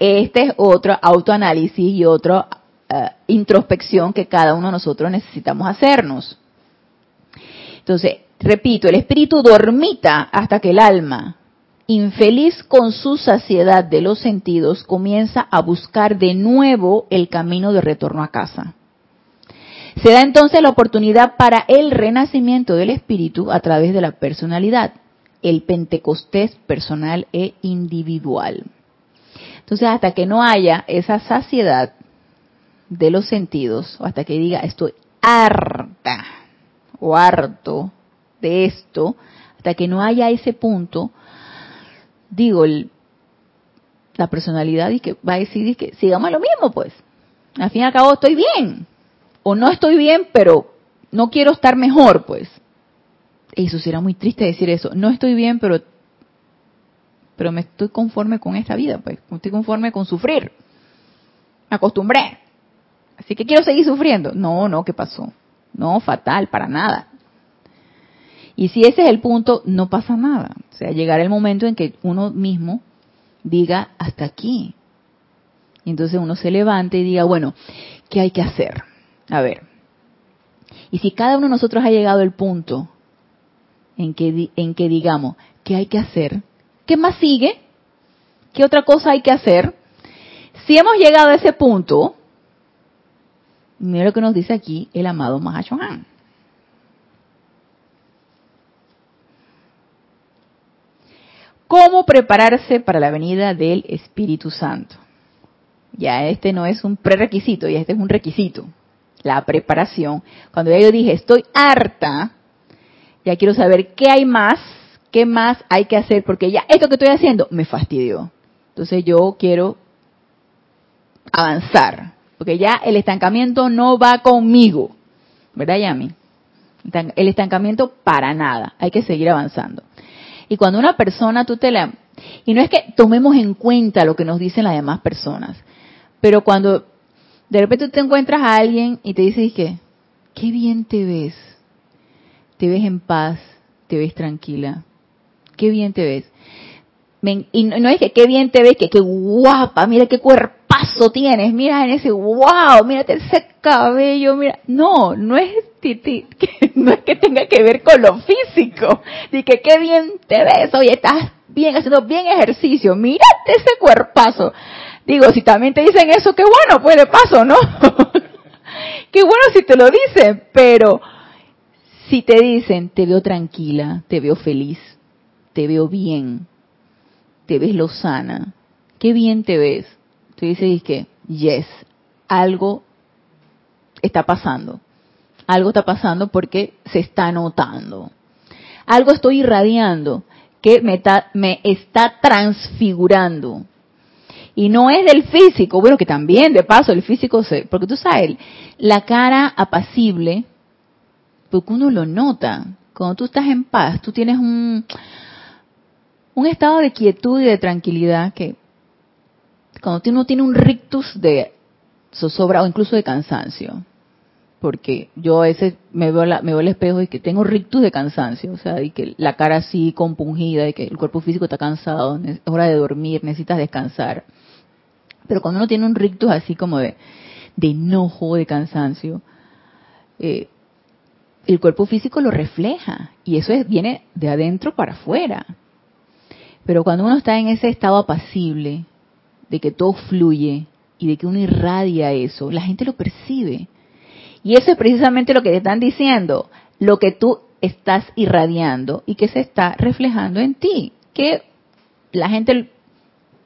este es otro autoanálisis y otra eh, introspección que cada uno de nosotros necesitamos hacernos. Entonces, repito, el espíritu dormita hasta que el alma, infeliz con su saciedad de los sentidos, comienza a buscar de nuevo el camino de retorno a casa. Se da entonces la oportunidad para el renacimiento del espíritu a través de la personalidad, el pentecostés personal e individual. Entonces, hasta que no haya esa saciedad de los sentidos, o hasta que diga estoy harta o harto de esto, hasta que no haya ese punto, digo, la personalidad y que va a decidir que sigamos lo mismo, pues. Al fin y al cabo estoy bien. O no estoy bien, pero no quiero estar mejor, pues. Eso será muy triste decir eso. No estoy bien, pero pero me estoy conforme con esta vida, pues. Estoy conforme con sufrir. Me acostumbré. Así que quiero seguir sufriendo. No, no, ¿qué pasó? No, fatal, para nada. Y si ese es el punto, no pasa nada. O sea, llegará el momento en que uno mismo diga hasta aquí. Y entonces uno se levante y diga, bueno, ¿qué hay que hacer? A ver. Y si cada uno de nosotros ha llegado al punto en que, en que digamos, ¿qué hay que hacer? ¿Qué más sigue? ¿Qué otra cosa hay que hacer? Si hemos llegado a ese punto, mira lo que nos dice aquí el amado Mahashohan. ¿Cómo prepararse para la venida del Espíritu Santo? Ya este no es un prerequisito, ya este es un requisito. La preparación. Cuando ya yo dije, estoy harta, ya quiero saber qué hay más, qué más hay que hacer, porque ya esto que estoy haciendo me fastidió. Entonces yo quiero avanzar, porque ya el estancamiento no va conmigo. ¿Verdad, Yami? El estancamiento para nada, hay que seguir avanzando. Y cuando una persona tú te la... Y no es que tomemos en cuenta lo que nos dicen las demás personas, pero cuando de repente te encuentras a alguien y te dice que, qué bien te ves, te ves en paz, te ves tranquila, qué bien te ves. Y no es que qué bien te ves, que qué guapa, mira qué cuerpazo tienes, mira en ese wow, mírate ese cabello, mira. No, no es no es que tenga que ver con lo físico, ni que qué bien te ves, oye, estás bien, haciendo bien ejercicio, mírate ese cuerpazo. Digo, si también te dicen eso, qué bueno, pues de paso, ¿no? qué bueno si te lo dicen, pero si te dicen, te veo tranquila, te veo feliz, te veo bien, te ves lozana, qué bien te ves. Tú dices que, yes, algo está pasando algo está pasando porque se está notando. Algo estoy irradiando que me me está transfigurando. Y no es del físico, bueno, que también de paso el físico se, porque tú sabes, la cara apacible, porque uno lo nota. Cuando tú estás en paz, tú tienes un, un estado de quietud y de tranquilidad que cuando uno tiene un rictus de zozobra o incluso de cansancio, porque yo a veces me veo, la, me veo el espejo y que tengo rictus de cansancio, o sea, y que la cara así compungida, y que el cuerpo físico está cansado, es hora de dormir, necesitas descansar. Pero cuando uno tiene un rictus así como de, de enojo, de cansancio, eh, el cuerpo físico lo refleja y eso es, viene de adentro para afuera. Pero cuando uno está en ese estado apacible, de que todo fluye y de que uno irradia eso, la gente lo percibe. Y eso es precisamente lo que te están diciendo, lo que tú estás irradiando y que se está reflejando en ti, que la gente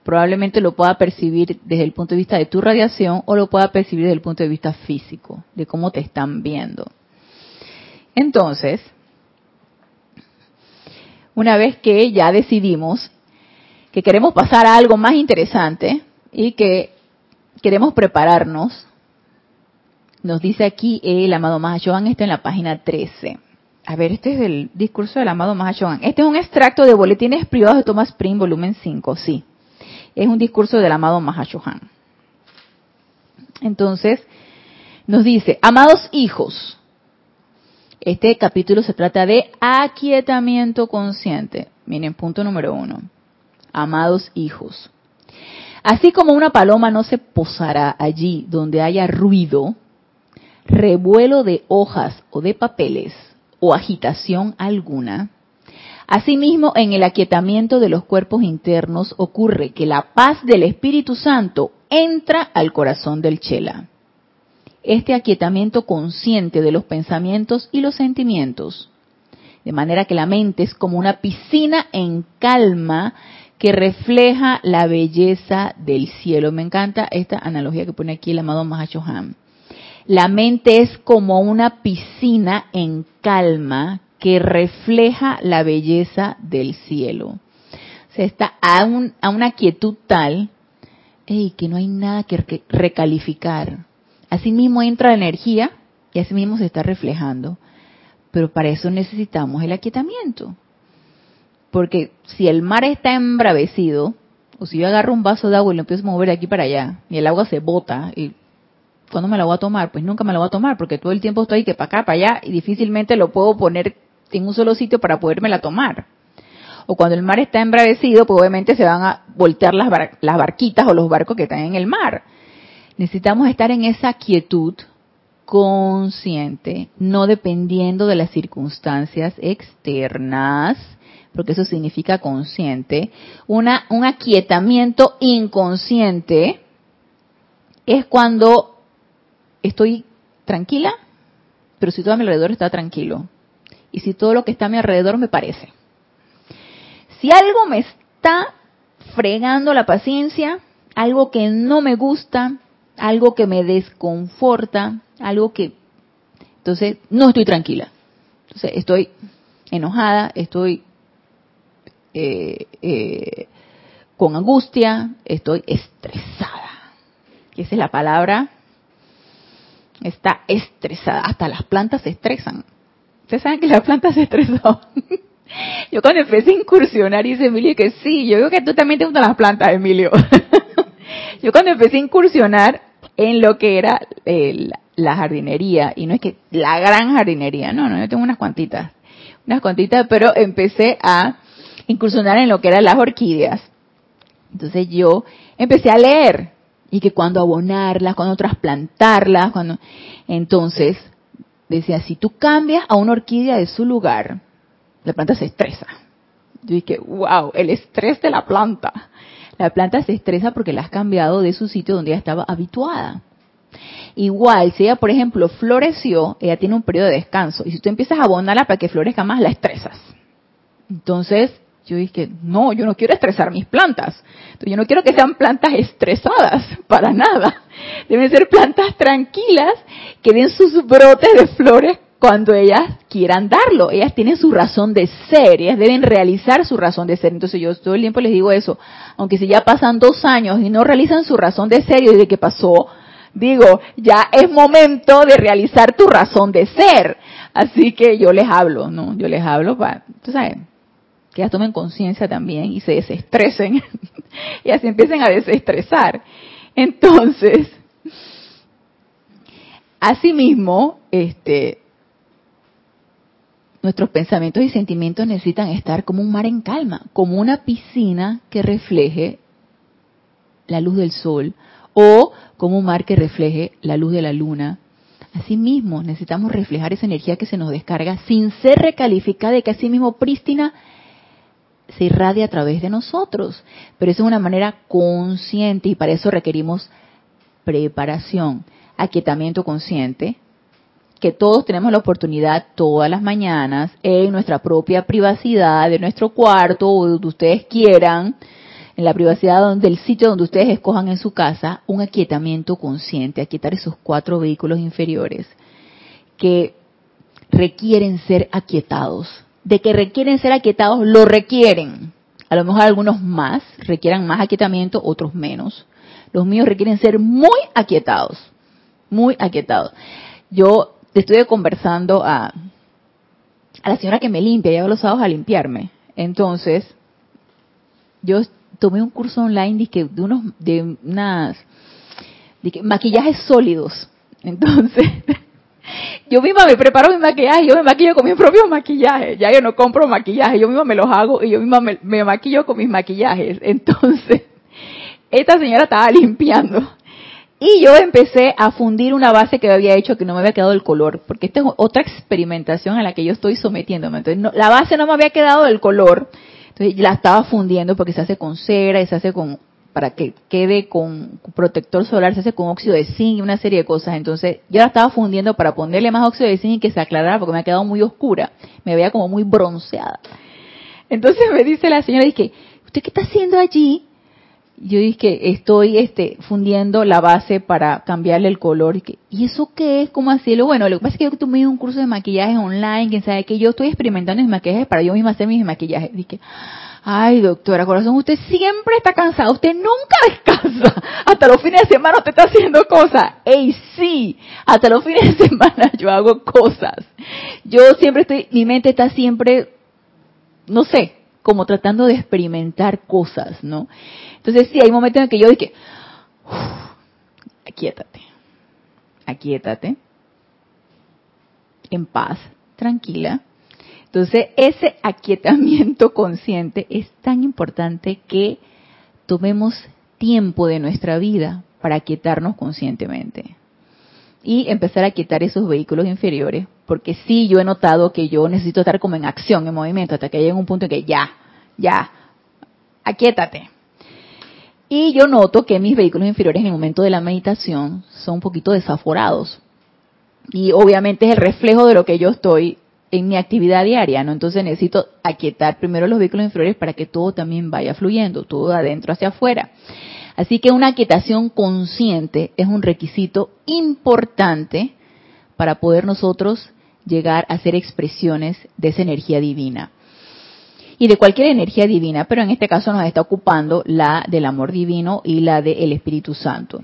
probablemente lo pueda percibir desde el punto de vista de tu radiación o lo pueda percibir desde el punto de vista físico, de cómo te están viendo. Entonces, una vez que ya decidimos que queremos pasar a algo más interesante y que queremos prepararnos nos dice aquí el amado Mahashohan, esto en la página 13. A ver, este es el discurso del amado Mahashohan. Este es un extracto de Boletines Privados de Thomas Prim, volumen 5, sí. Es un discurso del amado Mahashohan. Entonces, nos dice, amados hijos, este capítulo se trata de aquietamiento consciente. Miren, punto número uno. Amados hijos. Así como una paloma no se posará allí donde haya ruido, revuelo de hojas o de papeles o agitación alguna, asimismo en el aquietamiento de los cuerpos internos ocurre que la paz del Espíritu Santo entra al corazón del chela. Este aquietamiento consciente de los pensamientos y los sentimientos, de manera que la mente es como una piscina en calma que refleja la belleza del cielo. Me encanta esta analogía que pone aquí el amado Mahachohan la mente es como una piscina en calma que refleja la belleza del cielo. Se está a, a una quietud tal y que no hay nada que recalificar. Así mismo entra la energía y así mismo se está reflejando. Pero para eso necesitamos el aquietamiento. Porque si el mar está embravecido, o si yo agarro un vaso de agua y lo empiezo a mover de aquí para allá, y el agua se bota, y ¿cuándo me la voy a tomar? Pues nunca me la voy a tomar, porque todo el tiempo estoy que para acá, para allá, y difícilmente lo puedo poner en un solo sitio para la tomar. O cuando el mar está embravecido, pues obviamente se van a voltear las, las barquitas o los barcos que están en el mar. Necesitamos estar en esa quietud consciente, no dependiendo de las circunstancias externas, porque eso significa consciente, un aquietamiento inconsciente es cuando estoy tranquila, pero si todo a mi alrededor está tranquilo, y si todo lo que está a mi alrededor me parece. Si algo me está fregando la paciencia, algo que no me gusta, algo que me desconforta, algo que... Entonces, no estoy tranquila. Entonces, estoy enojada, estoy eh, eh, con angustia, estoy estresada. esa es la palabra. Está estresada. Hasta las plantas se estresan. Ustedes saben que las plantas se estresan. yo cuando empecé a incursionar, dice Emilio que sí, yo veo que tú también te gustan las plantas, Emilio. yo cuando empecé a incursionar en lo que era la jardinería, y no es que la gran jardinería, no, no, yo tengo unas cuantitas, unas cuantitas, pero empecé a incursionar en lo que eran las orquídeas. Entonces yo empecé a leer y que cuando abonarlas, cuando trasplantarlas, cuando entonces decía, si tú cambias a una orquídea de su lugar, la planta se estresa. Yo dije, wow, el estrés de la planta. La planta se estresa porque la has cambiado de su sitio donde ella estaba habituada. Igual, si ella, por ejemplo, floreció, ella tiene un periodo de descanso. Y si tú empiezas a abonarla para que florezca más, la estresas. Entonces, yo dije, no, yo no quiero estresar mis plantas. Yo no quiero que sean plantas estresadas, para nada. Deben ser plantas tranquilas que den sus brotes de flores cuando ellas quieran darlo. Ellas tienen su razón de ser, ellas deben realizar su razón de ser. Entonces yo todo el tiempo les digo eso, aunque si ya pasan dos años y no realizan su razón de ser y desde que pasó, digo, ya es momento de realizar tu razón de ser. Así que yo les hablo, ¿no? Yo les hablo para, tú sabes, que ya tomen conciencia también y se desestresen y así empiecen a desestresar. Entonces, asimismo, este, nuestros pensamientos y sentimientos necesitan estar como un mar en calma, como una piscina que refleje la luz del sol o como un mar que refleje la luz de la luna. Asimismo, necesitamos reflejar esa energía que se nos descarga sin ser recalificada y que asimismo prístina se irradia a través de nosotros. Pero eso es una manera consciente y para eso requerimos preparación, aquietamiento consciente, que todos tenemos la oportunidad todas las mañanas en nuestra propia privacidad, de nuestro cuarto o donde ustedes quieran, en la privacidad del sitio donde ustedes escojan en su casa, un aquietamiento consciente, aquietar esos cuatro vehículos inferiores que requieren ser aquietados de que requieren ser aquietados, lo requieren. A lo mejor algunos más requieran más aquietamiento, otros menos. Los míos requieren ser muy aquietados, muy aquietados. Yo estoy conversando a, la señora que me limpia, lleva los sábados a limpiarme. Entonces, yo tomé un curso online de, de unos, de unas, maquillajes sólidos. Entonces, yo misma me preparo mi maquillaje, yo me maquillo con mis propios maquillajes, ya yo no compro maquillaje, yo misma me los hago y yo misma me maquillo con mis maquillajes. Entonces, esta señora estaba limpiando y yo empecé a fundir una base que había hecho que no me había quedado el color, porque esta es otra experimentación a la que yo estoy sometiéndome. Entonces, la base no me había quedado el color, entonces la estaba fundiendo porque se hace con cera y se hace con para que quede con protector solar, se hace con óxido de zinc y una serie de cosas. Entonces, yo la estaba fundiendo para ponerle más óxido de zinc y que se aclarara porque me ha quedado muy oscura. Me veía como muy bronceada. Entonces me dice la señora, dice, ¿usted qué está haciendo allí? Yo dije, estoy este, fundiendo la base para cambiarle el color. Y, eso qué es? ¿Cómo así? Bueno, lo que pasa es que yo tomé un curso de maquillaje online, quién sabe que yo estoy experimentando mis maquillajes para yo misma hacer mis maquillajes. Dije, Ay, doctora, corazón, usted siempre está cansado, usted nunca descansa. Hasta los fines de semana usted está haciendo cosas. Ey, sí, hasta los fines de semana yo hago cosas. Yo siempre estoy, mi mente está siempre, no sé, como tratando de experimentar cosas, ¿no? Entonces sí, hay momentos en que yo dije, aquíétate, aquíétate, en paz, tranquila, entonces, ese aquietamiento consciente es tan importante que tomemos tiempo de nuestra vida para aquietarnos conscientemente y empezar a quietar esos vehículos inferiores, porque sí yo he notado que yo necesito estar como en acción, en movimiento, hasta que llegue un punto en que ya, ya, aquietate. Y yo noto que mis vehículos inferiores en el momento de la meditación son un poquito desaforados. Y obviamente es el reflejo de lo que yo estoy en mi actividad diaria, ¿no? Entonces necesito aquietar primero los vehículos inferiores para que todo también vaya fluyendo, todo de adentro hacia afuera. Así que una aquietación consciente es un requisito importante para poder nosotros llegar a hacer expresiones de esa energía divina. Y de cualquier energía divina, pero en este caso nos está ocupando la del amor divino y la del Espíritu Santo.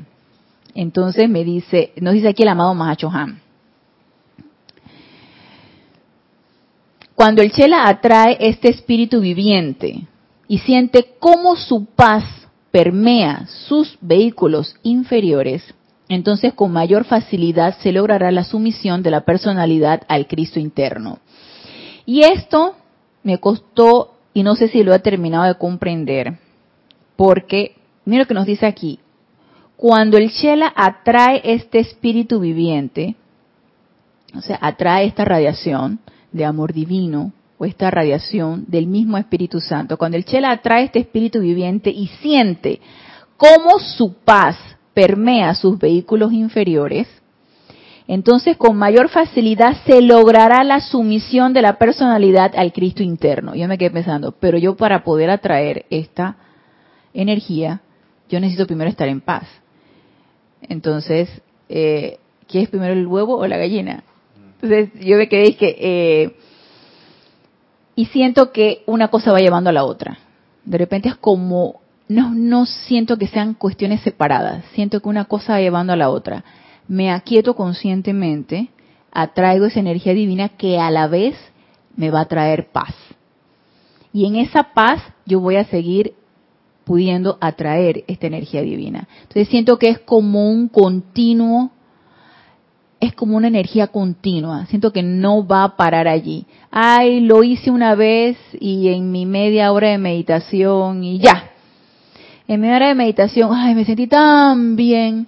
Entonces me dice, nos dice aquí el amado Mahachohan. Cuando el Chela atrae este espíritu viviente y siente cómo su paz permea sus vehículos inferiores, entonces con mayor facilidad se logrará la sumisión de la personalidad al Cristo interno. Y esto me costó, y no sé si lo he terminado de comprender, porque, mira lo que nos dice aquí, cuando el Chela atrae este espíritu viviente, o sea, atrae esta radiación, de amor divino o esta radiación del mismo Espíritu Santo, cuando el Chela atrae este espíritu viviente y siente cómo su paz permea sus vehículos inferiores, entonces con mayor facilidad se logrará la sumisión de la personalidad al Cristo interno. Yo me quedé pensando, pero yo para poder atraer esta energía, yo necesito primero estar en paz. Entonces, eh, ¿qué es primero el huevo o la gallina? Entonces yo me quedé que... Eh, y siento que una cosa va llevando a la otra. De repente es como, no, no siento que sean cuestiones separadas, siento que una cosa va llevando a la otra. Me aquieto conscientemente, atraigo esa energía divina que a la vez me va a traer paz. Y en esa paz yo voy a seguir pudiendo atraer esta energía divina. Entonces siento que es como un continuo es como una energía continua. Siento que no va a parar allí. Ay, lo hice una vez y en mi media hora de meditación y ya. En mi hora de meditación, ay, me sentí tan bien.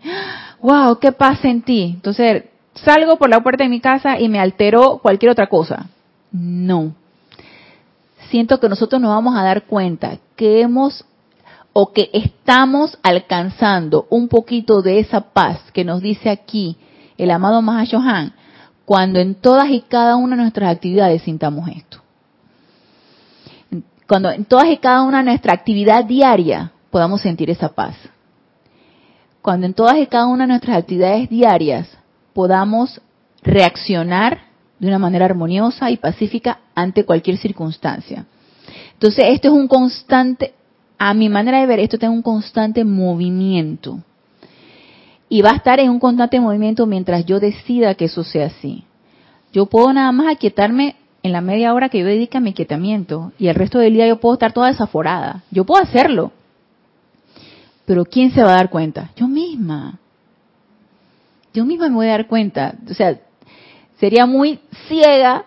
Wow, qué paz sentí. Entonces, salgo por la puerta de mi casa y me alteró cualquier otra cosa. No. Siento que nosotros nos vamos a dar cuenta que hemos o que estamos alcanzando un poquito de esa paz que nos dice aquí el amado Mahashohan, cuando en todas y cada una de nuestras actividades sintamos esto. Cuando en todas y cada una de nuestra actividad diaria podamos sentir esa paz. Cuando en todas y cada una de nuestras actividades diarias podamos reaccionar de una manera armoniosa y pacífica ante cualquier circunstancia. Entonces, esto es un constante, a mi manera de ver, esto tiene un constante movimiento y va a estar en un constante movimiento mientras yo decida que eso sea así. Yo puedo nada más aquietarme en la media hora que yo dedique a mi aquietamiento y el resto del día yo puedo estar toda desaforada. Yo puedo hacerlo. Pero ¿quién se va a dar cuenta? Yo misma. Yo misma me voy a dar cuenta. O sea, sería muy ciega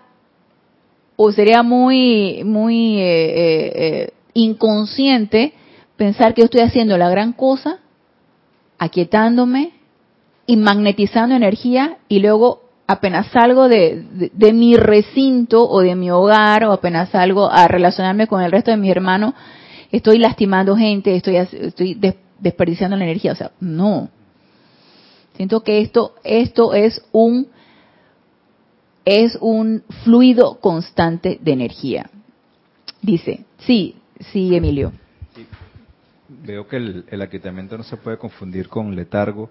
o sería muy, muy eh, eh, eh, inconsciente pensar que yo estoy haciendo la gran cosa aquietándome y magnetizando energía y luego apenas salgo de, mi recinto o de mi hogar o apenas salgo a relacionarme con el resto de mis hermanos, estoy lastimando gente, estoy, estoy desperdiciando la energía. O sea, no. Siento que esto, esto es un, es un fluido constante de energía. Dice, sí, sí, Emilio veo que el, el, aquietamiento no se puede confundir con letargo,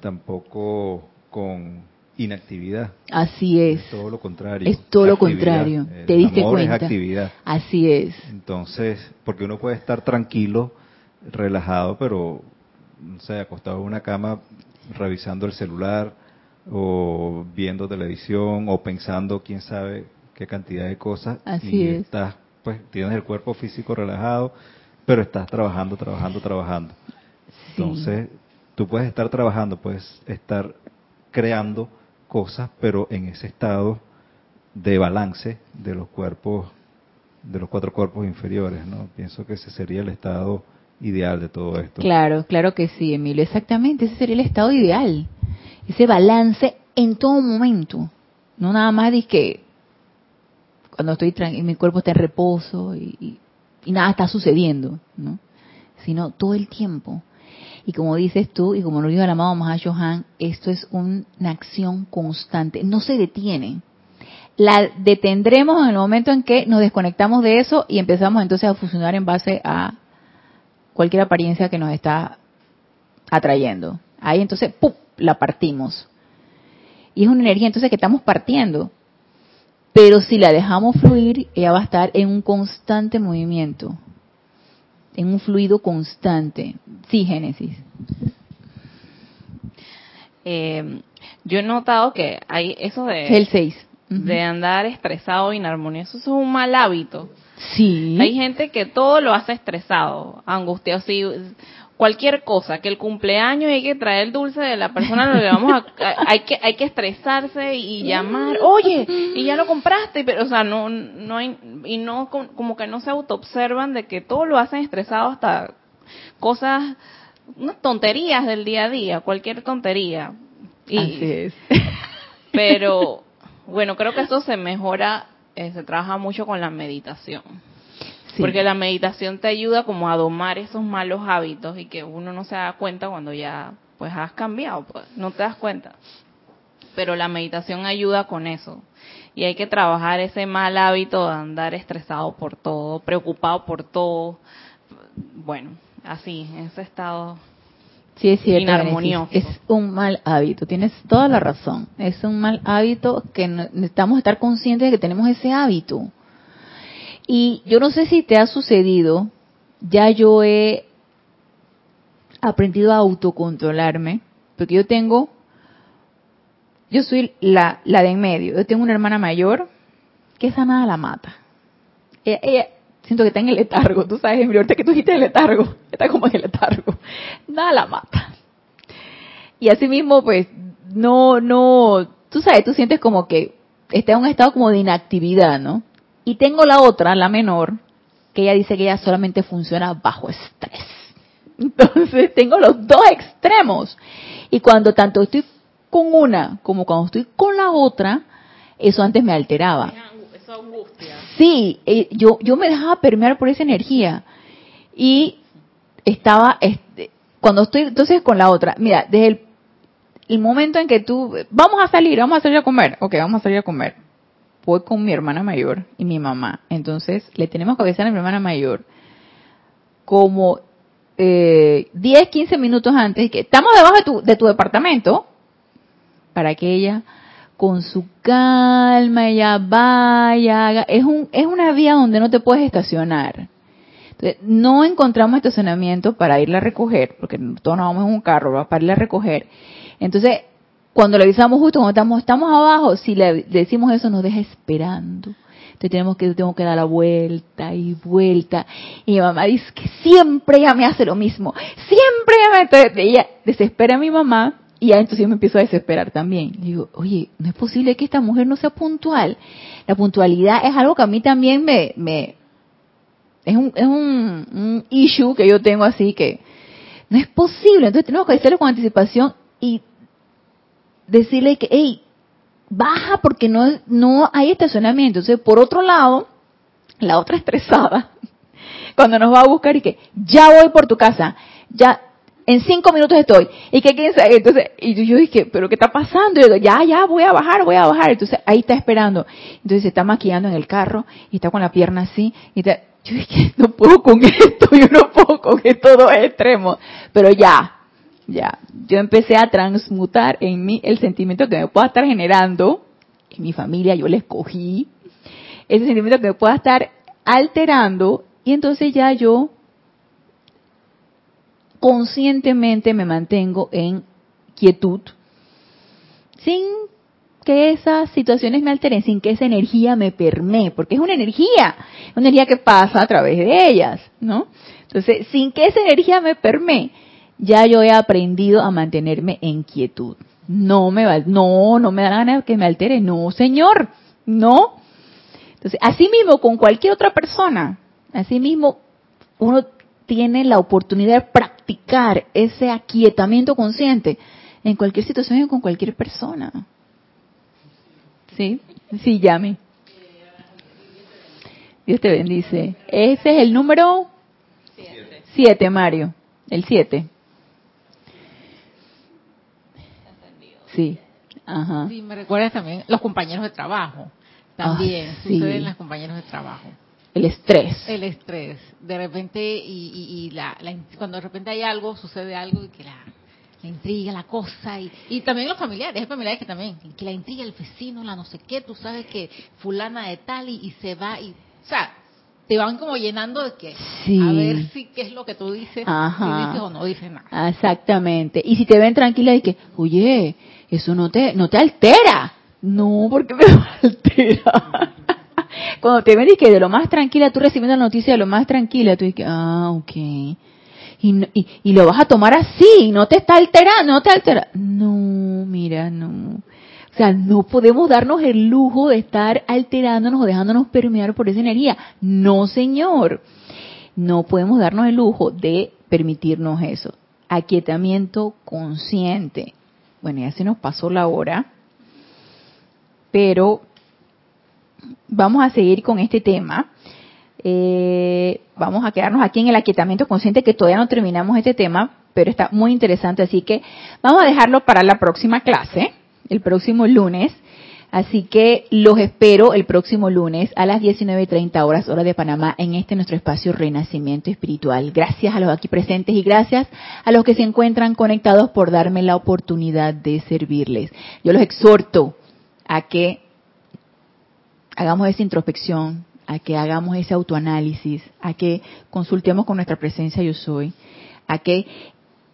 tampoco con inactividad. Así es. todo lo contrario. Es todo lo contrario. Te diste amor cuenta. Es actividad. Así es. Entonces, porque uno puede estar tranquilo, relajado, pero, no sé, acostado en una cama revisando el celular o viendo televisión o pensando quién sabe qué cantidad de cosas. Así y es. Estás, pues, tienes el cuerpo físico relajado, pero estás trabajando, trabajando, trabajando. Entonces, tú puedes estar trabajando, puedes estar creando cosas, pero en ese estado de balance de los cuerpos, de los cuatro cuerpos inferiores, ¿no? Pienso que ese sería el estado ideal de todo esto. Claro, claro que sí, Emilio, exactamente, ese sería el estado ideal, ese balance en todo momento, no nada más de que cuando estoy mi cuerpo está en reposo y, y nada está sucediendo, ¿no? Sino todo el tiempo. Y como dices tú, y como lo dijo el amado Johan, esto es una acción constante, no se detiene. La detendremos en el momento en que nos desconectamos de eso y empezamos entonces a funcionar en base a cualquier apariencia que nos está atrayendo. Ahí entonces, ¡pum!, la partimos. Y es una energía entonces que estamos partiendo. Pero si la dejamos fluir, ella va a estar en un constante movimiento en un fluido constante. Sí, Génesis. Eh, yo he notado que hay eso de, el 6. de andar estresado, inarmonioso, eso es un mal hábito. Sí. Hay gente que todo lo hace estresado, angustiado. Cualquier cosa, que el cumpleaños hay que traer el dulce de la persona lo vamos a, hay que hay que estresarse y llamar, "Oye, y ya lo compraste", pero o sea, no no hay y no como que no se autoobservan de que todo lo hacen estresado hasta cosas unas tonterías del día a día, cualquier tontería. Y, Así es. Pero bueno, creo que eso se mejora, eh, se trabaja mucho con la meditación. Porque la meditación te ayuda como a domar esos malos hábitos y que uno no se da cuenta cuando ya pues has cambiado, pues no te das cuenta. Pero la meditación ayuda con eso. Y hay que trabajar ese mal hábito de andar estresado por todo, preocupado por todo. Bueno, así, en ese estado Sí, es cierto. Inarmonioso. Es un mal hábito, tienes toda la razón. Es un mal hábito que necesitamos estar conscientes de que tenemos ese hábito. Y yo no sé si te ha sucedido, ya yo he aprendido a autocontrolarme, porque yo tengo, yo soy la, la de en medio, yo tengo una hermana mayor que esa nada la mata. Ella, siento que está en el letargo, tú sabes, ahorita que tú dijiste el letargo, está como en el letargo, nada la mata. Y así mismo, pues, no, no, tú sabes, tú sientes como que está en un estado como de inactividad, ¿no? Y tengo la otra, la menor, que ella dice que ella solamente funciona bajo estrés. Entonces tengo los dos extremos. Y cuando tanto estoy con una como cuando estoy con la otra, eso antes me alteraba. Sí, eh, yo, yo me dejaba permear por esa energía. Y estaba, este, cuando estoy entonces con la otra, mira, desde el, el momento en que tú, vamos a salir, vamos a salir a comer, ok, vamos a salir a comer voy con mi hermana mayor y mi mamá. Entonces, le tenemos que avisar a mi hermana mayor como eh, 10, 15 minutos antes que estamos debajo de tu, de tu departamento para que ella con su calma ella vaya haga. es un es una vía donde no te puedes estacionar Entonces, no encontramos estacionamiento para irla a recoger porque todos nos vamos en un carro para irla a recoger entonces cuando le avisamos justo cuando estamos, estamos abajo, si le decimos eso nos deja esperando. Entonces tenemos que, tengo que dar la vuelta y vuelta. Y mi mamá dice que siempre ella me hace lo mismo. Siempre ella me... Entonces ella desespera a mi mamá y ya entonces yo me empiezo a desesperar también. Le digo, oye, no es posible que esta mujer no sea puntual. La puntualidad es algo que a mí también me... me es un, es un, issue que yo tengo así que no es posible. Entonces tenemos que hacerlo con anticipación y decirle que, hey, baja porque no, no hay estacionamiento. Entonces, por otro lado, la otra estresada, cuando nos va a buscar y que, ya voy por tu casa, ya, en cinco minutos estoy. Y que quién sabe, entonces, y yo dije, pero ¿qué está pasando? Y yo ya, ya, voy a bajar, voy a bajar. Entonces, ahí está esperando. Entonces, se está maquillando en el carro y está con la pierna así. Y yo dije, no puedo con esto, yo no puedo con esto, todo es extremo. Pero ya, Ya, yo empecé a transmutar en mí el sentimiento que me pueda estar generando, en mi familia yo le escogí, ese sentimiento que me pueda estar alterando, y entonces ya yo conscientemente me mantengo en quietud, sin que esas situaciones me alteren, sin que esa energía me permee, porque es una energía, una energía que pasa a través de ellas, ¿no? Entonces, sin que esa energía me permee, ya yo he aprendido a mantenerme en quietud. No me va, no, no me da ganas que me altere, no, señor, no. Entonces, así mismo con cualquier otra persona, así mismo uno tiene la oportunidad de practicar ese aquietamiento consciente en cualquier situación y con cualquier persona. ¿Sí? Sí, llame. Dios te bendice. Ese es el número 7, Mario. El 7. Sí. Ajá. Sí, me recuerdas también los compañeros de trabajo. También Ah, sí. suceden los compañeros de trabajo. El estrés. El estrés. De repente, y, y- y la, la cuando de repente hay algo, sucede algo y que la, la intriga, la cosa, y, y también los familiares, hay familiares que también, que la intriga, el vecino, la no sé qué, tú sabes que fulana de tal y, y se va, y, o sea, te van como llenando de que, Sí. a ver si qué es lo que tú dices, Ajá. si dices o no dices nada. Ah, Exactamente. Y si te ven tranquila y que, oye, eso no te, no te altera. No, porque me va a alterar. Cuando te ven y que de lo más tranquila, tú recibiendo la noticia de lo más tranquila, tú dices, ah, ok. Y, y, y lo vas a tomar así, no te está alterando, no te altera. No, mira, no. O sea, no podemos darnos el lujo de estar alterándonos o dejándonos permear por esa energía. No, señor. No podemos darnos el lujo de permitirnos eso. Aquietamiento consciente. Bueno, ya se nos pasó la hora, pero vamos a seguir con este tema. Eh, vamos a quedarnos aquí en el aquietamiento consciente, que todavía no terminamos este tema, pero está muy interesante, así que vamos a dejarlo para la próxima clase, el próximo lunes. Así que los espero el próximo lunes a las 19.30 horas, hora de Panamá, en este nuestro espacio Renacimiento Espiritual. Gracias a los aquí presentes y gracias a los que se encuentran conectados por darme la oportunidad de servirles. Yo los exhorto a que hagamos esa introspección, a que hagamos ese autoanálisis, a que consultemos con nuestra presencia yo soy, a que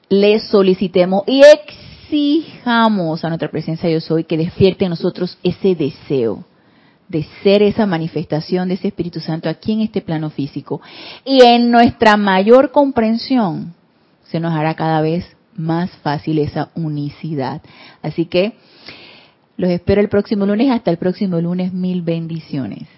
le solicitemos y exijamos a nuestra presencia yo soy que despierte en nosotros ese deseo de ser esa manifestación de ese Espíritu Santo aquí en este plano físico. Y en nuestra mayor comprensión se nos hará cada vez más fácil esa unicidad. Así que los espero el próximo lunes. Hasta el próximo lunes. Mil bendiciones.